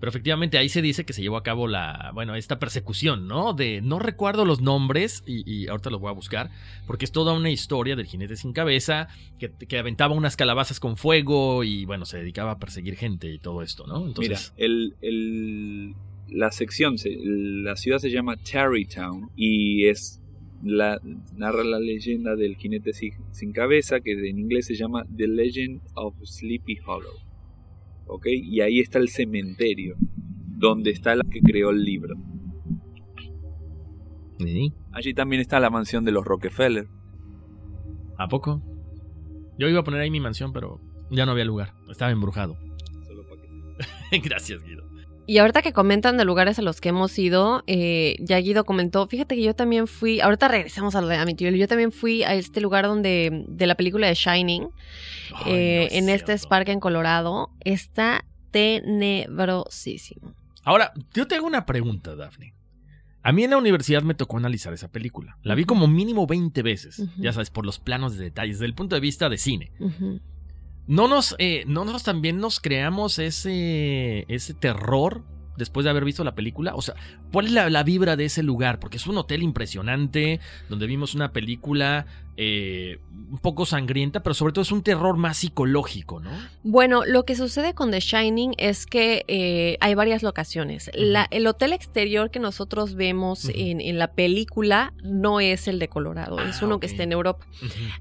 Pero efectivamente ahí se dice que se llevó a cabo la, bueno, esta persecución, ¿no? De, no recuerdo los nombres y, ahorita los voy a buscar, porque es toda una historia del jinete sin cabeza que, que, aventaba unas calabazas con fuego y, bueno, se dedicaba a perseguir gente y todo esto, ¿no? Entonces... Mira, el, la sección, la ciudad se llama Tarrytown y es la, narra la leyenda del jinete sin, cabeza, que en inglés se llama The Legend of Sleepy Hollow. ¿Ok? Y ahí está el cementerio, donde está la que creó el libro. Allí también está la mansión de los Rockefeller. ¿A poco? Yo iba a poner ahí mi mansión, pero ya no había lugar. Estaba embrujado. Gracias, Guido. Y ahorita que comentan de lugares a los que hemos ido, eh, ya Guido comentó, fíjate que yo también fui, ahorita regresamos a lo de Amityville, yo también fui a este lugar donde, de la película de Shining, eh, en este parque en Colorado, está tenebrosísimo. Ahora, yo te hago una pregunta, Daphne. A mí en la universidad me tocó analizar esa película. La vi como mínimo 20 veces, ya sabes, por los planos de detalles, desde el punto de vista de cine. ¿No nos, eh, no nos también nos creamos ese, ese terror después de haber visto la película? O sea, ¿cuál es la, la, vibra de ese lugar? Porque es un hotel impresionante, donde vimos una película eh, un poco sangrienta, pero sobre todo es un terror más psicológico, ¿no? Bueno, lo que sucede con The Shining es que eh, hay varias locaciones. el hotel exterior que nosotros vemos en, la película no es el de Colorado, es ah, uno que está en Europa.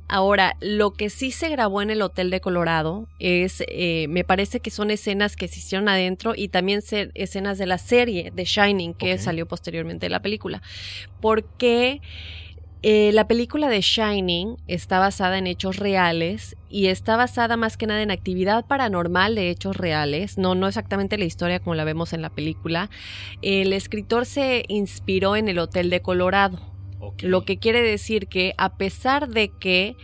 Ahora, lo que sí se grabó en el hotel de Colorado es, eh, me parece que son escenas que se hicieron adentro y también escenas de la serie The Shining que salió posteriormente de la película. Porque eh, la película de Shining está basada en hechos reales y está basada más que nada en actividad paranormal de hechos reales, no, no exactamente la historia como la vemos en la película. El escritor se inspiró en el Hotel de Colorado, lo que quiere decir que a pesar de que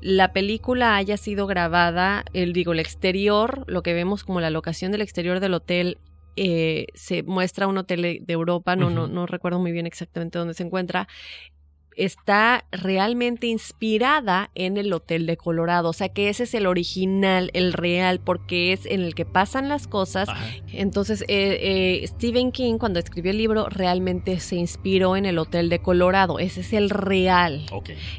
la película haya sido grabada, el digo, el exterior, lo que vemos como la locación del exterior del hotel eh, se muestra un hotel de Europa, no, no, no recuerdo muy bien exactamente dónde se encuentra, está realmente inspirada en el Hotel de Colorado. O sea que ese es el original, el real, porque es en el que pasan las cosas. Entonces, eh, eh, Stephen King, cuando escribió el libro, realmente se inspiró en el Hotel de Colorado. Ese es el real.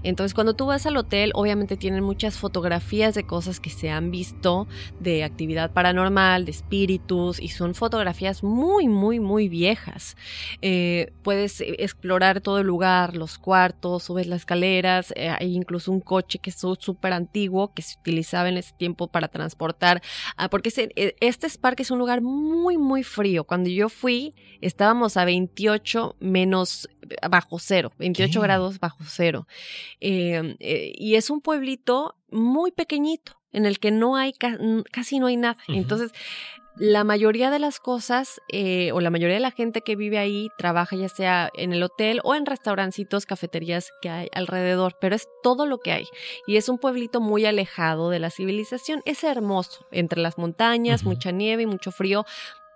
Entonces, cuando tú vas al hotel, obviamente tienen muchas fotografías de cosas que se han visto, de actividad paranormal, de espíritus, y son fotografías muy, muy, muy viejas. Eh, puedes explorar todo el lugar, los cuartos subes las escaleras, eh, hay incluso un coche que es súper antiguo que se utilizaba en ese tiempo para transportar, ah, porque e, este parque es un lugar muy, muy frío. Cuando yo fui, estábamos a 28 menos eh, bajo cero, 28 grados bajo cero. Em, eh, y es un pueblito muy pequeñito en el que no hay casi no hay nada. Entonces, la mayoría de las cosas eh, o la mayoría de la gente que vive ahí trabaja ya sea en el hotel o en restaurancitos, cafeterías que hay alrededor, pero es todo lo que hay. Y es un pueblito muy alejado de la civilización. Es hermoso, entre las montañas, mucha nieve y mucho frío,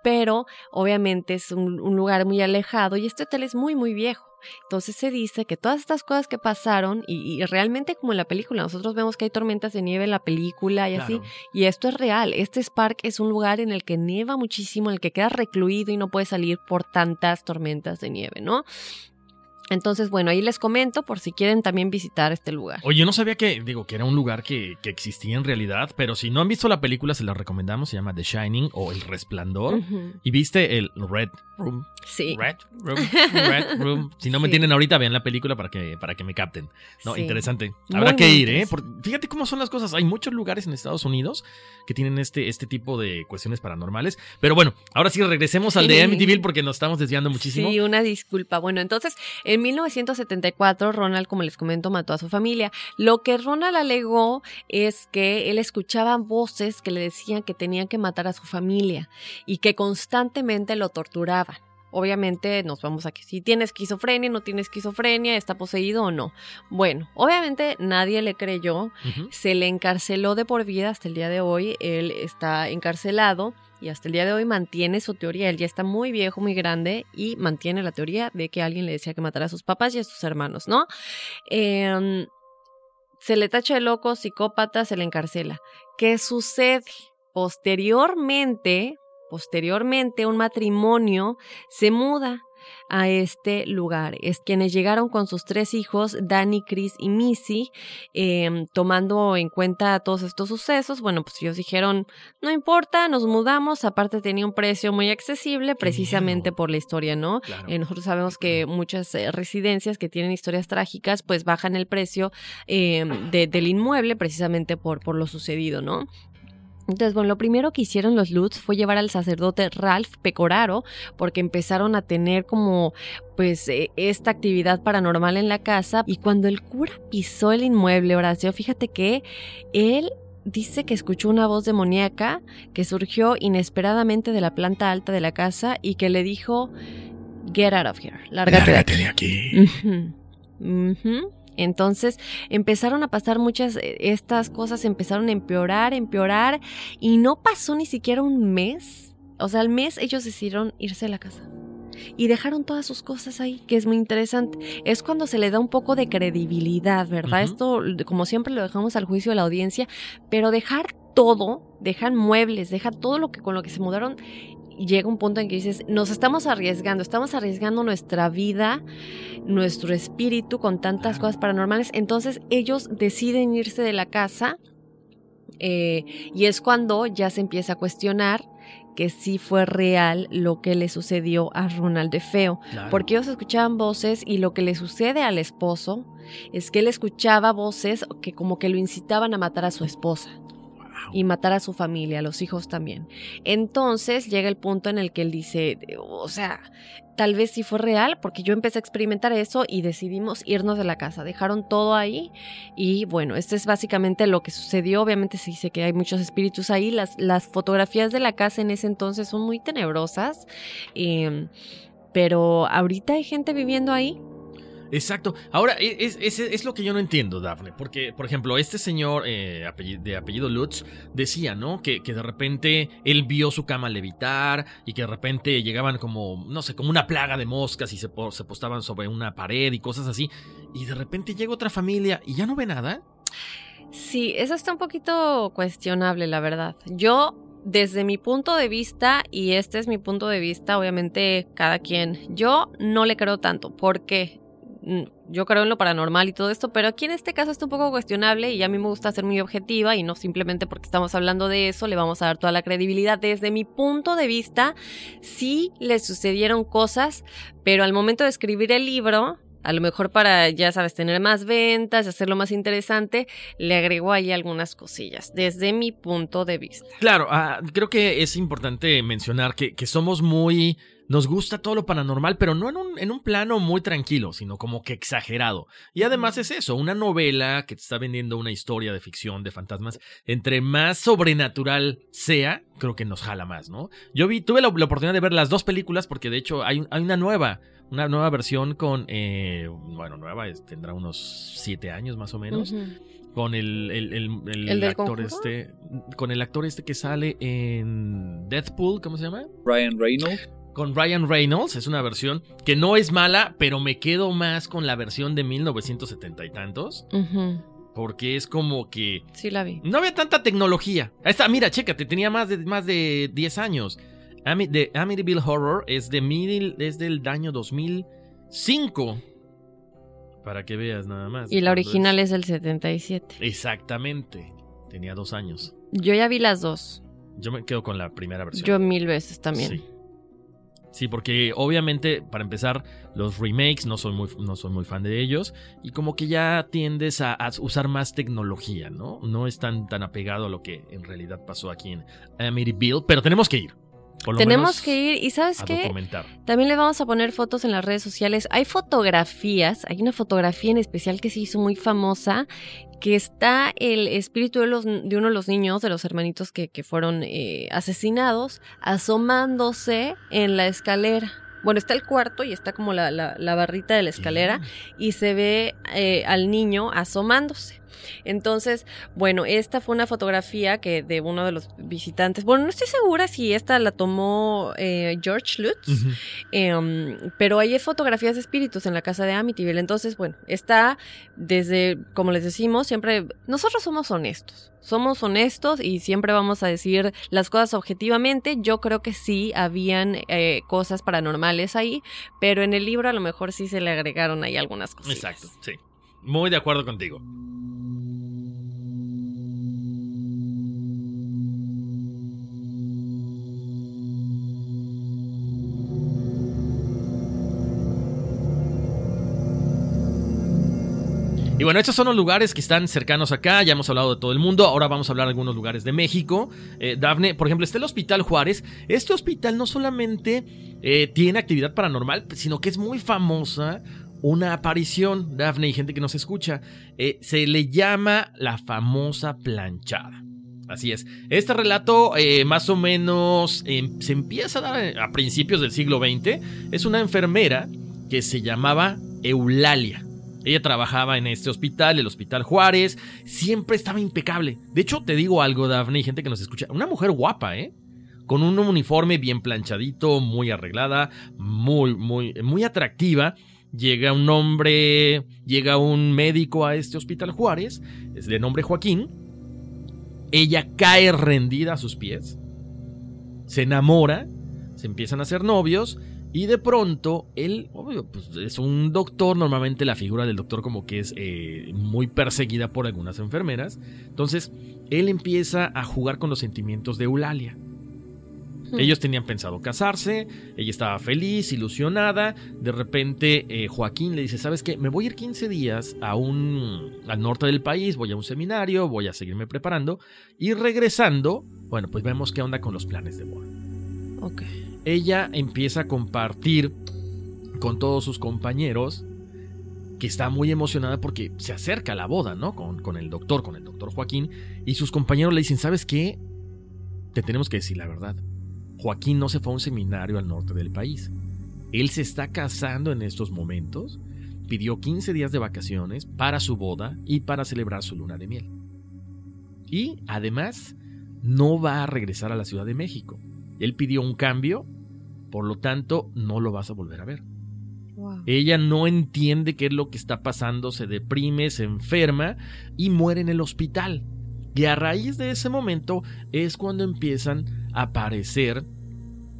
pero obviamente es un, lugar muy alejado y este hotel es muy, muy viejo. Entonces se dice que todas estas cosas que pasaron, y, y realmente como en la película, nosotros vemos que hay tormentas de nieve en la película y así, y esto es real. Este Spark es un lugar en el que nieva muchísimo, en el que queda recluido y no puede salir por tantas tormentas de nieve, ¿no? Entonces, bueno, ahí les comento por si quieren también visitar este lugar. Oye, yo no sabía que, digo, que era un lugar que, que existía en realidad, pero si no han visto la película, se la recomendamos, se llama The Shining o El Resplandor. Ujú. Y viste el Red Room. Sí. Red Room. Red Room. Si no me Sí. tienen ahorita, vean la película para que, para que me capten. No, Sí. interesante. Muy, Habrá que muy ir, ¿eh? interesante. Por- fíjate cómo son las cosas. Hay muchos lugares en Estados Unidos que tienen este, este tipo de cuestiones paranormales. Pero bueno, ahora sí regresemos al de Amityville porque nos estamos desviando muchísimo. Sí, una disculpa. Bueno, entonces, en 1974, Ronald, como les comento, mató a su familia. Lo que Ronald alegó es que él escuchaba voces que le decían que tenían que matar a su familia y que constantemente lo torturaban. Obviamente nos vamos a que si tiene esquizofrenia, no tiene esquizofrenia, está poseído o no. Bueno, obviamente nadie le creyó, se le encarceló de por vida hasta el día de hoy. Él está encarcelado y hasta el día de hoy mantiene su teoría. Él ya está muy viejo, muy grande y mantiene la teoría de que alguien le decía que matara a sus papás y a sus hermanos, ¿no? Em, se le tacha de loco, psicópata, se le encarcela. ¿Qué sucede? Posteriormente, posteriormente, un matrimonio se muda a este lugar. Es quienes llegaron con sus tres hijos, Danny, Chris y Missy, eh, tomando en cuenta todos estos sucesos. Bueno, pues ellos dijeron, no importa, nos mudamos. Aparte tenía un precio muy accesible, precisamente miedo. por la historia, ¿no? Claro. Eh, nosotros sabemos que muchas eh, residencias que tienen historias trágicas, pues bajan el precio de- del inmueble precisamente por, por lo sucedido, ¿no? Entonces, bueno, lo primero que hicieron los Lutz fue llevar al sacerdote Ralph Pecoraro, porque empezaron a tener como, pues, eh, esta actividad paranormal en la casa. Y cuando el cura pisó el inmueble, Horacio, fíjate que él dice que escuchó una voz demoníaca que surgió inesperadamente de la planta alta de la casa y que le dijo, Get out of here, lárgate, de aquí". de aquí. Entonces empezaron a pasar muchas, eh, estas cosas empezaron a empeorar, empeorar, y no pasó ni siquiera un mes. O sea, al mes ellos decidieron irse a la casa. Y dejaron todas sus cosas ahí, que es muy interesante. Es cuando se le da un poco de credibilidad, ¿verdad? Esto, como siempre, lo dejamos al juicio de la audiencia, pero dejar todo, dejan muebles, deja todo lo que con lo que se mudaron, llega un punto en que dices, nos estamos arriesgando, estamos arriesgando nuestra vida, nuestro espíritu con tantas cosas paranormales. Entonces ellos deciden irse de la casa eh, y es cuando ya se empieza a cuestionar que sí fue real lo que le sucedió a Ronald de Feo. Claro. Porque ellos escuchaban voces y lo que le sucede al esposo es que él escuchaba voces que como que lo incitaban a matar a su esposa y matar a su familia, a los hijos también. Entonces llega el punto en el que él dice, o sea, tal vez sí fue real, porque yo empecé a experimentar eso y decidimos irnos de la casa. Dejaron todo ahí y bueno, este es básicamente lo que sucedió. Obviamente se dice que hay muchos espíritus ahí. Las, las fotografías de la casa en ese entonces son muy tenebrosas, eh, pero ahorita hay gente viviendo ahí. Exacto. Ahora, e, es, es- es lo que yo no entiendo, Dafne. Porque, por ejemplo, este señor eh, de apellido Lutz decía, ¿no? Que, que de repente él vio su cama levitar y que de repente llegaban como, no sé, como una plaga de moscas y se, se postaban sobre una pared y cosas así. Y de repente llega otra familia y ya no ve nada. Sí, eso está un poquito cuestionable, la verdad. Yo, desde mi punto de vista, y este es mi punto de vista, obviamente cada quien, yo no le creo tanto, porque mm, yo creo en lo paranormal y todo esto, pero aquí en este caso está un poco cuestionable y a mí me gusta ser muy objetiva y no simplemente porque estamos hablando de eso le vamos a dar toda la credibilidad. Desde mi punto de vista, sí le sucedieron cosas, pero al momento de escribir el libro, a lo mejor para, ya sabes, tener más ventas, hacerlo más interesante, le agregó ahí algunas cosillas, desde mi punto de vista. Claro, ah, creo que es importante mencionar que, que somos muy... Nos gusta todo lo paranormal, pero no en un, en un plano muy tranquilo, sino como que exagerado. Y además es eso, una novela que te está vendiendo una historia de ficción, de fantasmas, entre más sobrenatural sea, creo que nos jala más, ¿no? Yo vi, tuve la, la oportunidad de ver las dos películas porque de hecho hay, un- hay una nueva, una nueva versión con, eh, bueno, nueva, es- tendrá unos siete años más o menos con el, el, el- el ¿El del actor conjuro? este con el actor este que sale en Deathpool ¿cómo se llama? Ryan Reynolds. Con Ryan Reynolds. Es una versión que no es mala, pero me quedo más con la versión de 1970 y tantos. Porque es como que Sí la vi. no había tanta tecnología. Ahí está, mira, chécate, tenía más de, más de 10 años. Ami- The Amityville Horror es, de mil, es del año 2005. Para que veas nada más. Y la original es del 77. Exactamente. Tenía dos años. Yo ya vi las dos. Yo me quedo con la primera versión. Yo mil veces también. Sí. Sí, porque obviamente, para empezar, los remakes no soy muy, no soy muy fan de ellos. Y como que ya tiendes a, a usar más tecnología, ¿no? No es tan, tan apegado a lo que en realidad pasó aquí en Amityville. Pero tenemos que ir. Por lo Tenemos menos que ir. ¿Y sabes qué? documentar. También le vamos a poner fotos en las redes sociales. Hay fotografías, hay una fotografía en especial que se hizo muy famosa, que está el espíritu de, los, de uno de los niños, de los hermanitos que, que fueron eh, asesinados, asomándose en la escalera. Bueno, está el cuarto y está como la, la- la barrita de la escalera y se ve eh, al niño asomándose. Entonces, bueno, esta fue una fotografía que de uno de los visitantes. Bueno, no estoy segura si esta la tomó eh, George Lutz. Em, pero hay fotografías de espíritus en la casa de Amityville. Entonces, bueno, está desde, como les decimos, siempre, nosotros somos honestos. Somos honestos y siempre vamos a decir las cosas objetivamente. Yo creo que sí habían eh, cosas paranormales ahí, pero en el libro a lo mejor sí se le agregaron ahí algunas cosas. Exacto, sí. Muy de acuerdo contigo. Y bueno, estos son los lugares que están cercanos acá. Ya hemos hablado de todo el mundo. Ahora vamos a hablar de algunos lugares de México. Eh, Dafne, por ejemplo, está el Hospital Juárez. Este hospital no solamente eh, tiene actividad paranormal, sino que es muy famosa una aparición, Dafne y gente que nos escucha. Eh, se le llama la famosa planchada. Así es. Este relato eh, más o menos se empieza a dar a principios del siglo XX. Es una enfermera que se llamaba Eulalia. Ella trabajaba en este hospital, el Hospital Juárez. Siempre estaba impecable. De hecho, te digo algo, Dafne, y gente que nos escucha. Una mujer guapa, ¿eh? Con un uniforme bien planchadito, muy arreglada, muy, muy, muy atractiva. Llega un hombre, llega un médico a este Hospital Juárez, es de nombre Joaquín. Ella cae rendida a sus pies. Se enamora, se empiezan a hacer novios y de pronto, él, obvio, pues es un doctor, normalmente la figura del doctor como que es eh, muy perseguida por algunas enfermeras. Entonces, él empieza a jugar con los sentimientos de Eulalia. Ellos tenían pensado casarse, ella estaba feliz, ilusionada. De repente, eh, Joaquín le dice: ¿Sabes qué? Me voy a ir 15 días a un, al norte del país, voy a un seminario, voy a seguirme preparando. Y regresando, bueno, pues vemos qué onda con los planes de boda Ok. Ella empieza a compartir con todos sus compañeros que está muy emocionada porque se acerca a la boda, ¿no? Con, con el doctor, con el doctor Joaquín. Y sus compañeros le dicen, ¿sabes qué? Te tenemos que decir la verdad. Joaquín no se fue a un seminario al norte del país. Él se está casando en estos momentos. Pidió 15 días de vacaciones para su boda y para celebrar su luna de miel. Y además, no va a regresar a la Ciudad de México. Él pidió un cambio, por lo tanto, no lo vas a volver a ver. Wow. Ella no entiende qué es lo que está pasando, se deprime, se enferma y muere en el hospital. Y a raíz de ese momento es cuando empiezan a aparecer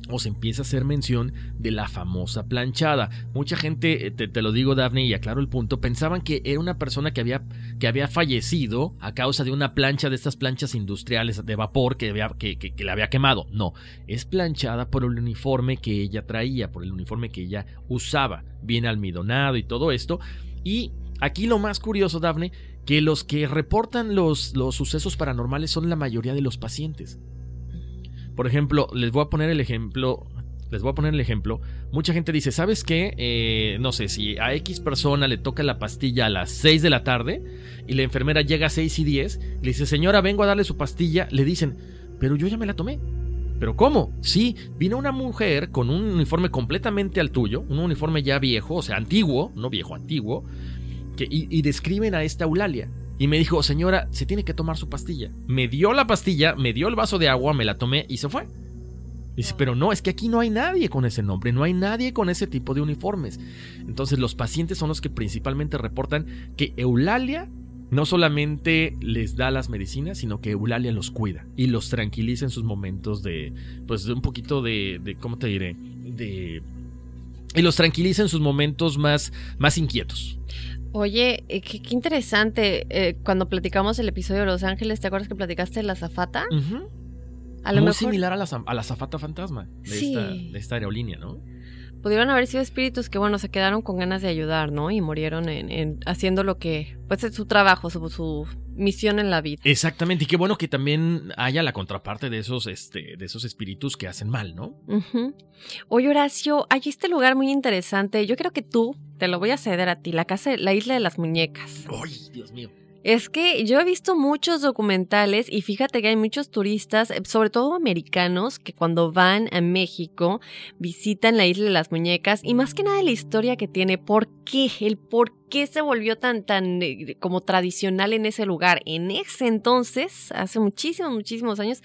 o se empieza a hacer mención de la famosa planchada. Mucha gente, eh, te, te lo digo Daphne y aclaro el punto, pensaban que era una persona que había, que había fallecido a causa de una plancha de estas planchas industriales de vapor que, que, le había quemado. No, es planchada por el uniforme que ella traía, por el uniforme que ella usaba, bien almidonado y todo esto. Y aquí lo más curioso, Daphne, que los que reportan los, los sucesos paranormales son la mayoría de los pacientes. Por ejemplo, les voy a poner el ejemplo. Les voy a poner el ejemplo. Mucha gente dice, ¿sabes qué? Eh, no sé, si a X persona le toca la pastilla a las 6 de la tarde y la enfermera llega a 6 y 10, le dice, señora, vengo a darle su pastilla, le dicen, pero yo ya me la tomé. ¿Pero cómo? Sí, vino una mujer con un uniforme completamente al tuyo, un uniforme ya viejo, o sea, antiguo, no viejo, antiguo, y, y describen a esta Eulalia. Y me dijo, señora, se tiene que tomar su pastilla. Me dio la pastilla, me dio el vaso de agua, me la tomé y se fue. Dice, pero no, es que aquí no hay nadie con ese nombre, no hay nadie con ese tipo de uniformes. Entonces los pacientes son los que principalmente reportan que Eulalia no solamente les da las medicinas, sino que Eulalia los cuida y los tranquiliza en sus momentos de, pues, de un poquito de, de ¿cómo te diré? De... Y los tranquiliza en sus momentos más, más inquietos. Oye, eh, qué, qué interesante. eh, cuando platicamos el episodio de Los Ángeles, ¿te acuerdas que platicaste de la zafata? Ujú. A lo Muy mejor similar a la, zam- a la zafata fantasma de, Sí. esta, de esta aerolínea, ¿no? Pudieron haber sido espíritus que, bueno, se quedaron con ganas de ayudar, ¿no? Y murieron en, en- haciendo lo que, pues, es su trabajo, su, su misión en la vida. Exactamente, y qué bueno que también haya la contraparte de esos, este, de esos espíritus que hacen mal, ¿no? Oye, Horacio, hay este lugar muy interesante. Yo creo que tú, te lo voy a ceder a ti, la casa, la isla de las muñecas. ¡Ay, Dios mío! Es que yo he visto muchos documentales y fíjate que hay muchos turistas, eh, sobre todo americanos, que cuando van a México visitan la isla de las muñecas y más que nada la historia que tiene, por qué, el por qué se volvió tan, tan eh, como tradicional en ese lugar. En ese entonces, hace muchísimos, muchísimos años,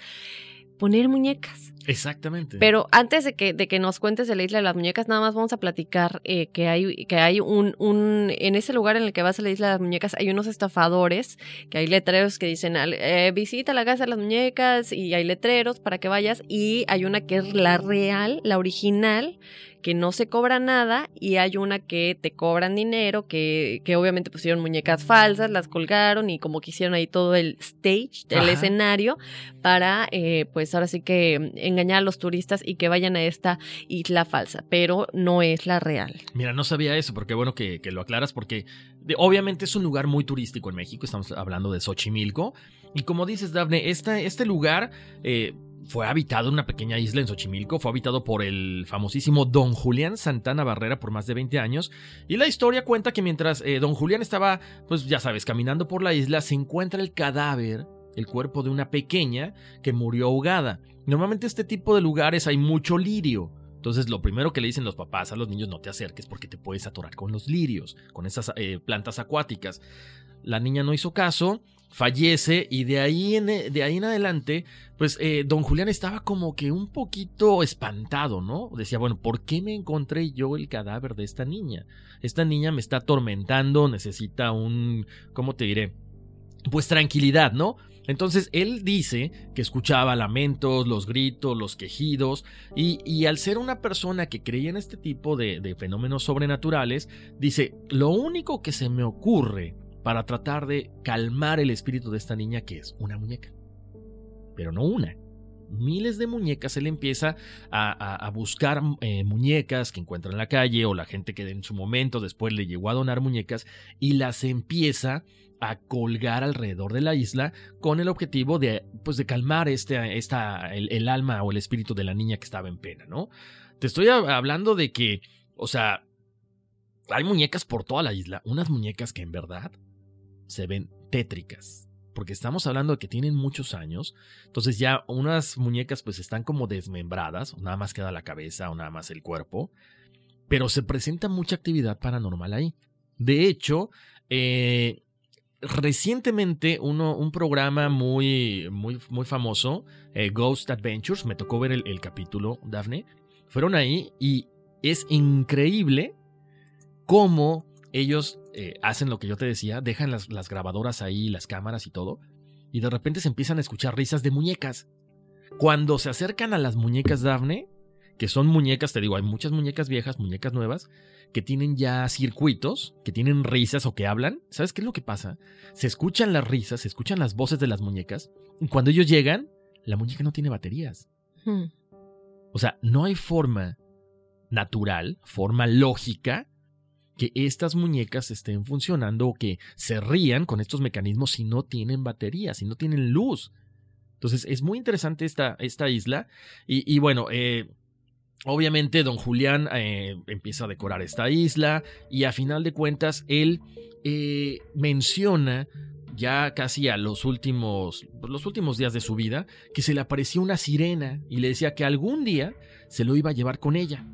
poner muñecas. Exactamente. Pero antes de que, de que nos cuentes de la isla de las muñecas, nada más vamos a platicar eh, que hay, que hay un, un, en ese lugar en el que vas a la isla de las muñecas, hay unos estafadores, que hay letreros que dicen, eh, visita la casa de las muñecas, y hay letreros para que vayas, y hay una que es la real, la original, que no se cobra nada, y hay una que te cobran dinero, que, que obviamente pusieron muñecas falsas, las colgaron, y como que hicieron ahí todo el stage, el Ajá. escenario, para, eh, pues ahora sí que engañar a los turistas y que vayan a esta isla falsa, pero no es la real. Mira, no sabía eso, pero qué bueno que, lo aclaras, porque obviamente es un lugar muy turístico en México, estamos hablando de Xochimilco, y como dices, Dafne, este lugar eh, fue habitado una pequeña isla en Xochimilco, fue habitado por el famosísimo Don Julián Santana Barrera por más de 20 años, y la historia cuenta que mientras eh, Don Julián estaba, pues ya sabes, caminando por la isla, se encuentra el cadáver, el cuerpo de una pequeña que murió ahogada. Normalmente este tipo de lugares hay mucho lirio, entonces, lo primero que le dicen los papás a los niños, no te acerques porque te puedes atorar con los lirios, con esas eh, plantas acuáticas. La niña no hizo caso, fallece y de ahí en, de ahí en adelante, pues eh, don Julián estaba como que un poquito espantado, ¿no? Decía, bueno, ¿por qué me encontré yo el cadáver de esta niña? Esta niña me está atormentando, necesita un, ¿cómo te diré? Pues tranquilidad, ¿no? Entonces él dice que escuchaba lamentos, los gritos, los quejidos, y, al ser una persona que creía en este tipo de, fenómenos sobrenaturales, dice, lo único que se me ocurre para tratar de calmar el espíritu de esta niña, que es una muñeca. Pero no una. Miles de muñecas, él empieza a buscar eh, muñecas que encuentra en la calle o la gente que en su momento después le llegó a donar muñecas y las empieza a colgar alrededor de la isla con el objetivo de, pues, de calmar este, esta, el, alma o el espíritu de la niña que estaba en pena, ¿no? Te estoy hab- hablando de que, o sea, hay muñecas por toda la isla, unas muñecas que en verdad se ven tétricas. Porque estamos hablando de que tienen muchos años. Entonces ya unas muñecas pues están como desmembradas. Nada más queda la cabeza o nada más el cuerpo. Pero se presenta mucha actividad paranormal ahí. De hecho, eh, recientemente uno, un programa muy, muy, muy famoso, eh, Ghost Adventures, me tocó ver el, el capítulo, Daphne. Fueron ahí y es increíble cómo ellos eh, hacen lo que yo te decía, dejan las, las grabadoras ahí, las cámaras y todo, y de repente se empiezan a escuchar risas de muñecas. Cuando se acercan a las muñecas Daphne, que son muñecas, te digo, hay muchas muñecas viejas, muñecas nuevas, que tienen ya circuitos, que tienen risas o que hablan. ¿Sabes qué es lo que pasa? Se escuchan las risas, se escuchan las voces de las muñecas, y cuando ellos llegan, la muñeca no tiene baterías. Hmm. O sea, no hay forma natural, forma lógica, que estas muñecas estén funcionando o que se rían con estos mecanismos si no tienen batería, si no tienen luz. Entonces es muy interesante esta, esta isla. Y, y bueno, eh, obviamente don Julián eh, empieza a decorar esta isla y a final de cuentas él eh, menciona ya casi a los últimos, los últimos días de su vida que se le apareció una sirena y le decía que algún día se lo iba a llevar con ella.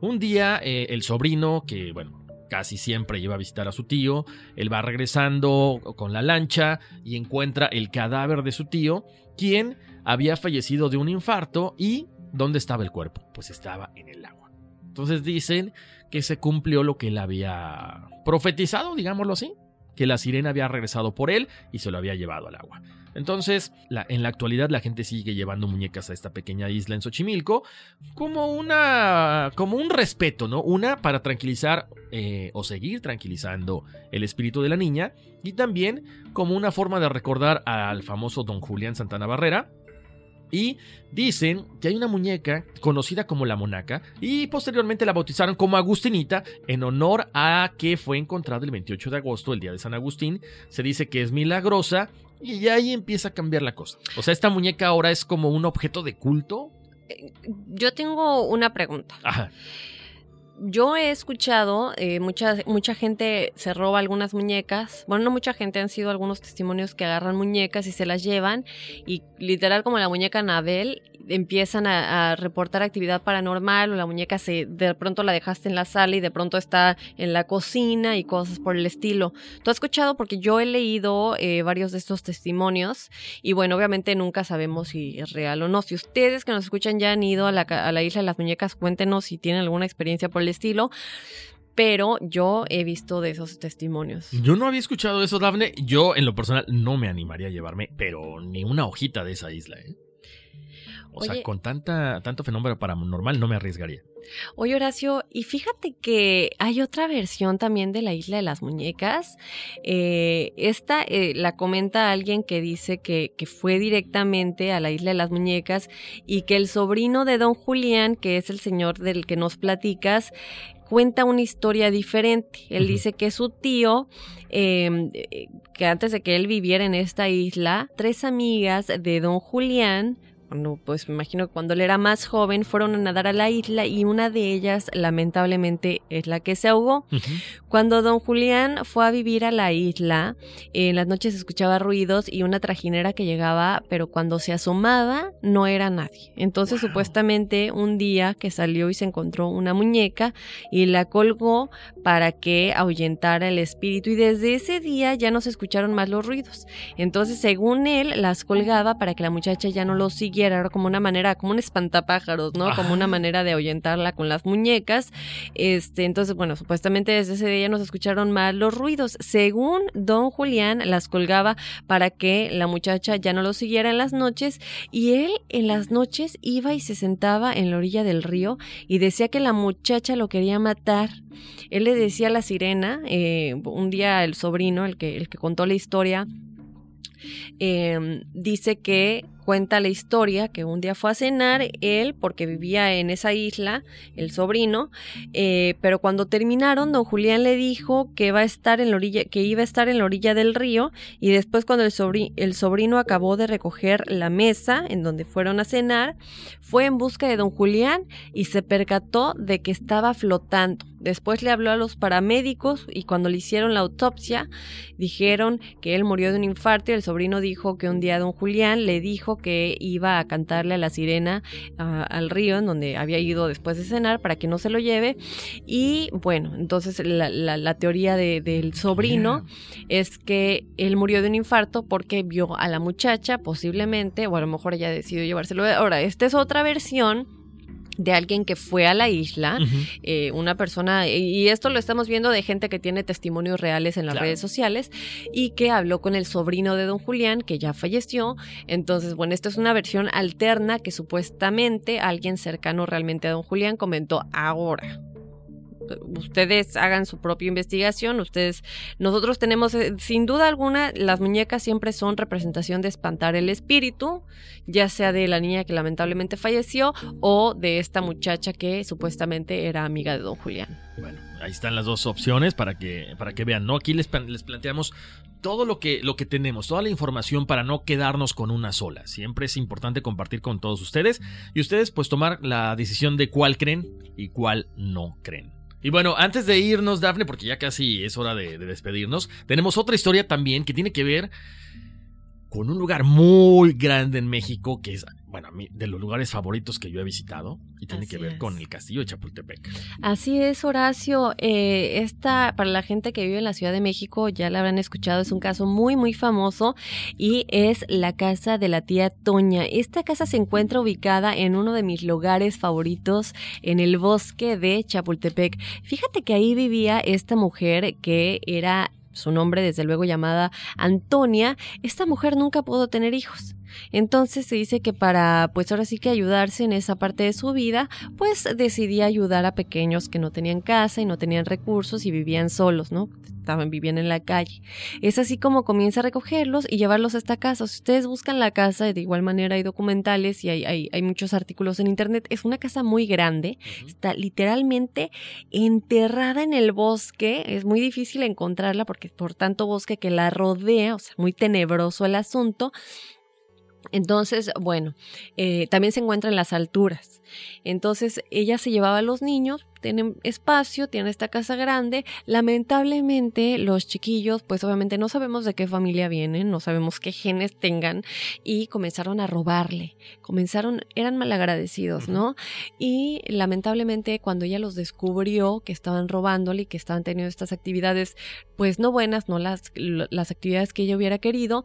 Un día eh, el sobrino, que bueno, casi siempre lleva a visitar a su tío, él va regresando con la lancha y encuentra el cadáver de su tío, quien había fallecido de un infarto y ¿Dónde estaba el cuerpo? Pues estaba en el agua. Entonces dicen que se cumplió lo que él había profetizado, digámoslo así, que la sirena había regresado por él y se lo había llevado al agua. Entonces, en la actualidad la gente sigue llevando muñecas a esta pequeña isla en Xochimilco como una, como un respeto, ¿no? Una para tranquilizar eh, o seguir tranquilizando el espíritu de la niña y también como una forma de recordar al famoso don Julián Santana Barrera, y dicen que hay una muñeca conocida como la Monaca y posteriormente la bautizaron como Agustinita en honor a que fue encontrada el 28 de agosto, el día de San Agustín. Se dice que es milagrosa y ya ahí empieza a cambiar la cosa. O sea, esta muñeca ahora es como un objeto de culto. Eh, yo tengo una pregunta. Ajá yo he escuchado, eh, mucha, mucha gente se roba algunas muñecas. Bueno, no mucha gente, han sido algunos testimonios que agarran muñecas y se las llevan. Y literal, como la muñeca Anabel, empiezan a, reportar actividad paranormal o la muñeca se de pronto la dejaste en la sala y de pronto está en la cocina y cosas por el estilo. ¿Tú has escuchado? Porque yo he leído eh, varios de estos testimonios y bueno, obviamente nunca sabemos si es real o no. Si ustedes que nos escuchan ya han ido a la, a la isla de las muñecas, cuéntenos si tienen alguna experiencia por el estilo pero yo he visto de esos testimonios. Yo no había escuchado eso, Dafne. Yo, en lo personal, no me animaría a llevarme, pero ni una hojita de esa isla, ¿eh? O sea, con tanta, tanto fenómeno paranormal no me arriesgaría. Oye, Horacio, y fíjate que hay otra versión también de la isla de las muñecas. Eh, esta eh, la comenta alguien que dice que, que, fue directamente a la isla de las muñecas y que el sobrino de don Julián, que es el señor del que nos platicas, cuenta una historia diferente. Él dice que su tío, em, que antes de que él viviera en esta isla, tres amigas de don Julián pues me imagino que cuando él era más joven, fueron a nadar a la isla y una de ellas lamentablemente es la que se ahogó. Cuando don Julián fue a vivir a la isla, en las noches escuchaba ruidos y una trajinera que llegaba, pero cuando se asomaba no era nadie. Entonces supuestamente un día que salió y se encontró una muñeca y la colgó para que ahuyentara el espíritu y desde ese día ya no se escucharon más los ruidos. Entonces según él las colgaba para que la muchacha ya no lo siguiera era como una manera, como un espantapájaros, ¿no? Como una manera de ahuyentarla con las muñecas. Este, entonces, bueno, supuestamente desde ese día nos escucharon mal los ruidos. Según don Julián, las colgaba para que la muchacha ya no lo siguiera en las noches y él en las noches iba y se sentaba en la orilla del río y decía que la muchacha lo quería matar. Él le decía a la sirena, eh, un día el sobrino, el que, el que contó la historia, eh, dice que Cuenta la historia que un día fue a cenar él, porque vivía en esa isla, el sobrino, eh, pero cuando terminaron, don Julián le dijo que, va a estar en la orilla, que iba a estar en la orilla del río, y después cuando el, el sobrino acabó de recoger la mesa en donde fueron a cenar, fue en busca de don Julián y se percató de que estaba flotando. Después le habló a los paramédicos y cuando le hicieron la autopsia dijeron que él murió de un infarto y el sobrino dijo que un día don Julián le dijo que iba a cantarle a la sirena al río en donde había ido después de cenar para que no se lo lleve. Y bueno, entonces la, teoría del sobrino es que él murió de un infarto porque vio a la muchacha posiblemente, o a lo mejor ella decidió llevárselo. Ahora, esta es otra versión de alguien que fue a la isla, eh, una persona, y esto lo estamos viendo de gente que tiene testimonios reales en las redes sociales, y que habló con el sobrino de don Julián, que ya falleció. Entonces, bueno, esta es una versión alterna que supuestamente alguien cercano realmente a don Julián comentó ahora ustedes hagan su propia investigación, ustedes, nosotros tenemos, eh, sin duda alguna, las muñecas siempre son representación de espantar el espíritu, ya sea de la niña que lamentablemente falleció o de esta muchacha que supuestamente era amiga de don Julián. Bueno, ahí están las dos opciones para que, para que vean, ¿no? Aquí les, les planteamos todo lo que, lo que tenemos, toda la información para no quedarnos con una sola. Siempre es importante compartir con todos ustedes y ustedes pues tomar la decisión de cuál creen y cuál no creen. Y bueno, antes de irnos, Dafne, porque ya casi es hora de, despedirnos, tenemos otra historia también que tiene que ver con un lugar muy grande en México que es bueno, de los lugares favoritos que yo he visitado y tiene Así que ver es. con el castillo de Chapultepec. Así es, Horacio. Eh, esta, para la gente que vive en la Ciudad de México, ya la habrán escuchado, es un caso muy, muy famoso y es la casa de la tía Toña. Esta casa se encuentra ubicada en uno de mis lugares favoritos, en el bosque de Chapultepec. Fíjate que ahí vivía esta mujer que era su nombre, desde luego llamada Antonia. Esta mujer nunca pudo tener hijos. Entonces se dice que para, pues ahora sí que ayudarse en esa parte de su vida, pues decidía ayudar a pequeños que no tenían casa y no tenían recursos y vivían solos, ¿no? Estaban, vivían en la calle. Es así como comienza a recogerlos y llevarlos a esta casa. Si ustedes buscan la casa, de igual manera hay documentales y hay, hay, hay muchos artículos en internet. Es una casa muy grande, está literalmente enterrada en el bosque. Es muy difícil encontrarla porque por tanto bosque que la rodea, o sea, muy tenebroso el asunto. Entonces, bueno, eh, también se encuentra en las alturas. Entonces, ella se llevaba a los niños, tienen espacio, tiene esta casa grande. Lamentablemente, los chiquillos, pues obviamente no sabemos de qué familia vienen, no sabemos qué genes tengan, y comenzaron a robarle. Comenzaron, eran malagradecidos, ¿no? Y lamentablemente, cuando ella los descubrió que estaban robándole y que estaban teniendo estas actividades, pues no buenas, no las, las actividades que ella hubiera querido,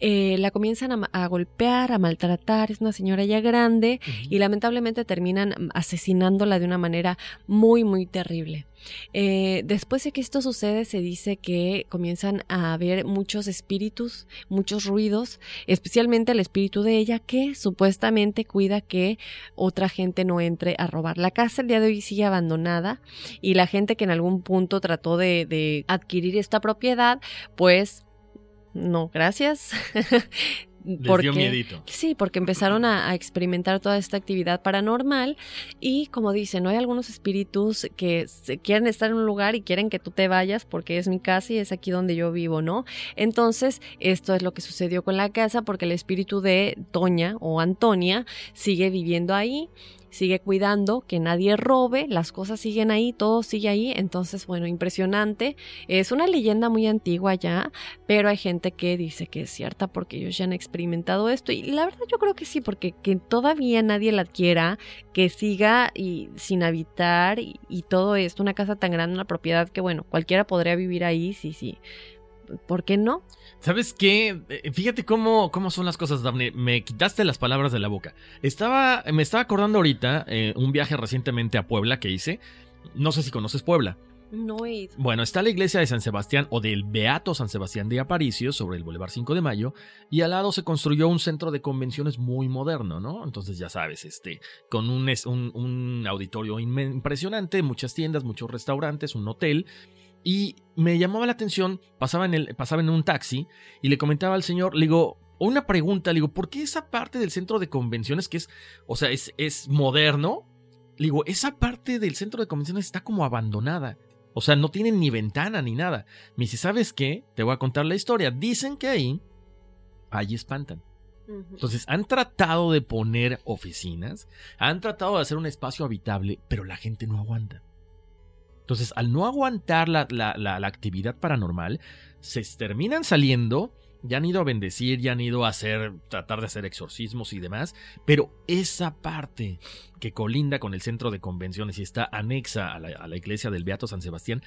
eh, la comienzan a, a, golpear, a maltratar, es una señora ya grande uh -huh. y lamentablemente terminan asesinándola de una manera muy, muy terrible. Eh, después de que esto sucede, se dice que comienzan a haber muchos espíritus, muchos ruidos, especialmente el espíritu de ella que supuestamente cuida que otra gente no entre a robar. La casa el día de hoy sigue abandonada y la gente que en algún punto trató de, de adquirir esta propiedad, pues no, gracias. porque, dio miedito. Sí, porque empezaron a, a, experimentar toda esta actividad paranormal y como dicen, ¿no? hay algunos espíritus que quieren estar en un lugar y quieren que tú te vayas porque es mi casa y es aquí donde yo vivo, ¿no? Entonces, esto es lo que sucedió con la casa porque el espíritu de Toña o Antonia sigue viviendo ahí sigue cuidando que nadie robe, las cosas siguen ahí, todo sigue ahí, entonces bueno, impresionante. Es una leyenda muy antigua ya, pero hay gente que dice que es cierta porque ellos ya han experimentado esto y la verdad yo creo que sí, porque que todavía nadie la adquiera, que siga y sin habitar y, y todo esto, una casa tan grande, una propiedad que bueno, cualquiera podría vivir ahí, sí, sí. ¿Por qué no? ¿Sabes qué? Fíjate cómo, cómo son las cosas, Daphne. Me quitaste las palabras de la boca. Estaba, me estaba acordando ahorita eh, un viaje recientemente a Puebla que hice. No sé si conoces Puebla. No he ido. Bueno, está la iglesia de San Sebastián o del Beato San Sebastián de Aparicio sobre el Boulevard 5 de Mayo y al lado se construyó un centro de convenciones muy moderno, ¿no? Entonces ya sabes, este, con un, un, un auditorio impresionante, muchas tiendas, muchos restaurantes, un hotel y me llamaba la atención, pasaba en, el, pasaba en un taxi y le comentaba al señor, le digo, una pregunta, le digo, ¿por qué esa parte del centro de convenciones que es, o sea, es, es moderno? Le digo, esa parte del centro de convenciones está como abandonada. O sea, no tienen ni ventana ni nada. Me dice, ¿sabes qué? Te voy a contar la historia. Dicen que ahí, ahí espantan. Entonces, han tratado de poner oficinas, han tratado de hacer un espacio habitable, pero la gente no aguanta. Entonces, al no aguantar la, la, la, actividad paranormal, se terminan saliendo, ya han ido a bendecir, ya han ido a hacer, tratar de hacer exorcismos y demás, pero esa parte que colinda con el centro de convenciones y está anexa a la, a la iglesia del Beato San Sebastián,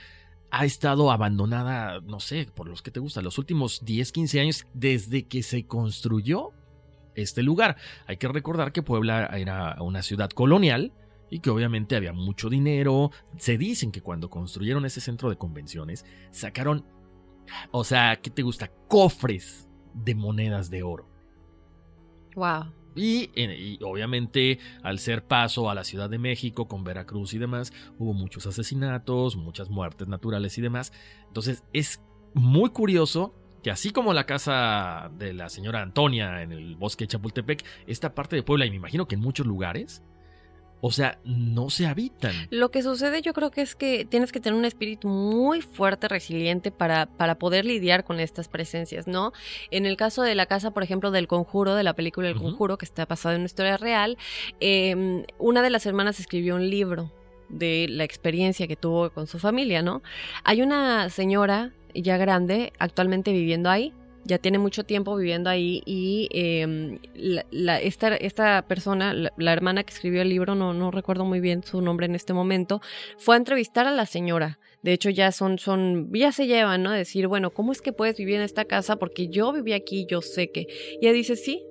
ha estado abandonada, no sé, por los que te gustan, los últimos 10, 15 años desde que se construyó este lugar. Hay que recordar que Puebla era una ciudad colonial, y que obviamente había mucho dinero. Se dicen que cuando construyeron ese centro de convenciones, sacaron, o sea, ¿qué te gusta? Cofres de monedas de oro. Wow. Y, y, obviamente al ser paso a la Ciudad de México con Veracruz y demás, hubo muchos asesinatos, muchas muertes naturales y demás. Entonces es muy curioso que así como la casa de la señora Antonia en el bosque de Chapultepec, esta parte de Puebla y me imagino que en muchos lugares, o sea, no se habitan. Lo que sucede yo creo que es que tienes que tener un espíritu muy fuerte, resiliente para, para poder lidiar con estas presencias, ¿no? En el caso de la casa, por ejemplo, del conjuro, de la película El uh -huh. conjuro, que está basada en una historia real, eh, una de las hermanas escribió un libro de la experiencia que tuvo con su familia, ¿no? Hay una señora ya grande actualmente viviendo ahí, ya tiene mucho tiempo viviendo ahí y em, esta, esta persona, la, hermana que escribió el libro, no, no recuerdo muy bien su nombre en este momento, fue a entrevistar a la señora. De hecho, ya son, son, ya se llevan, ¿no? Decir, bueno, ¿cómo es que puedes vivir en esta casa? Porque yo viví aquí, yo sé que. Y ella dice, sí,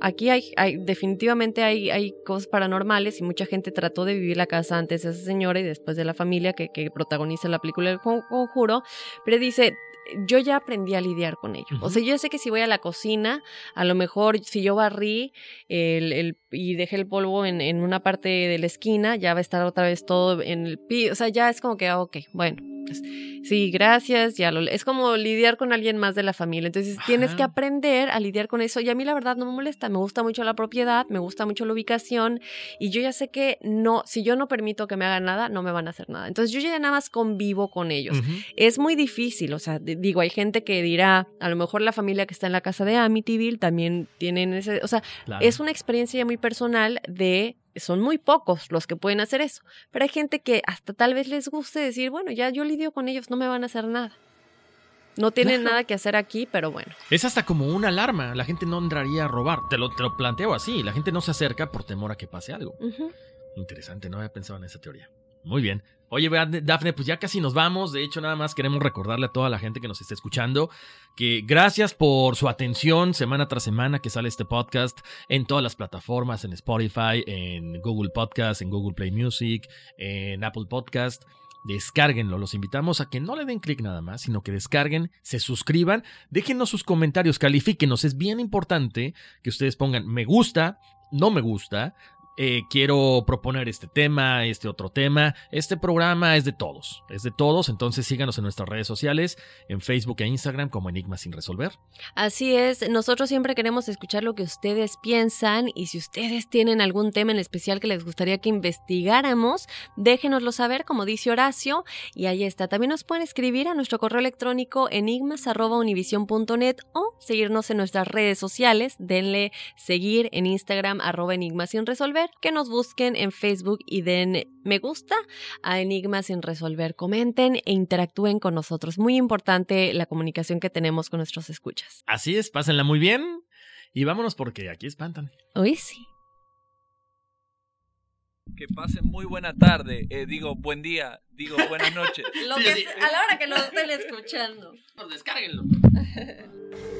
aquí hay, hay definitivamente hay, hay cosas paranormales y mucha gente trató de vivir la casa antes de esa señora y después de la familia que, que protagoniza la película El Conjuro, pero dice, yo ya aprendí a lidiar con ello. O sea, yo sé que si voy a la cocina, a lo mejor si yo barrí el, el, y dejé el polvo en, en, una parte de la esquina, ya va a estar otra vez todo en el piso. O sea, ya es como que, ah, ok, bueno, pues, sí, gracias, ya lo... Es como lidiar con alguien más de la familia. Entonces tienes que aprender a lidiar con eso. Y a mí la verdad no me molesta, me gusta mucho la propiedad, me gusta mucho la ubicación y yo ya sé que no, si yo no permito que me hagan nada, no me van a hacer nada. Entonces yo ya nada más convivo con ellos. Es muy difícil, o sea, digo, hay gente que dirá, a lo mejor la familia que está en la casa de Amityville también tienen ese, o sea, es una experiencia ya muy personal de son muy pocos los que pueden hacer eso, pero hay gente que hasta tal vez les guste decir, bueno, ya yo lidio con ellos, no me van a hacer nada. No tienen nada que hacer aquí, pero bueno. Es hasta como una alarma. La gente no entraría a robar. Te lo, te lo planteo así. La gente no se acerca por temor a que pase algo. Interesante, no había pensado en esa teoría. Muy bien. Oye, Dafne, pues ya casi nos vamos. De hecho, nada más queremos recordarle a toda la gente que nos está escuchando que gracias por su atención semana tras semana que sale este podcast en todas las plataformas, en Spotify, en Google Podcast, en Google Play Music, en Apple Podcast. Descárguenlo, los invitamos a que no le den clic nada más, sino que descarguen, se suscriban, déjenos sus comentarios, califíquenos, es bien importante que ustedes pongan me gusta, no me gusta, eh, quiero proponer este tema, este otro tema. Este programa es de todos, es de todos, entonces síganos en nuestras redes sociales, en Facebook e Instagram como Enigma sin resolver. Así es, nosotros siempre queremos escuchar lo que ustedes piensan y si ustedes tienen algún tema en especial que les gustaría que investigáramos, déjenoslo saber, como dice Horacio, y ahí está. También nos pueden escribir a nuestro correo electrónico enigmas.univision.net o seguirnos en nuestras redes sociales, denle seguir en Instagram arroba enigma sin que nos busquen en Facebook y den me gusta a Enigmas sin resolver. Comenten e interactúen con nosotros. Muy importante la comunicación que tenemos con nuestros escuchas. Así es, pásenla muy bien y vámonos porque aquí espantan. Hoy sí. Que pasen muy buena tarde, eh, digo buen día, digo buenas noches. a la hora que lo estén escuchando. Pues descárguenlo.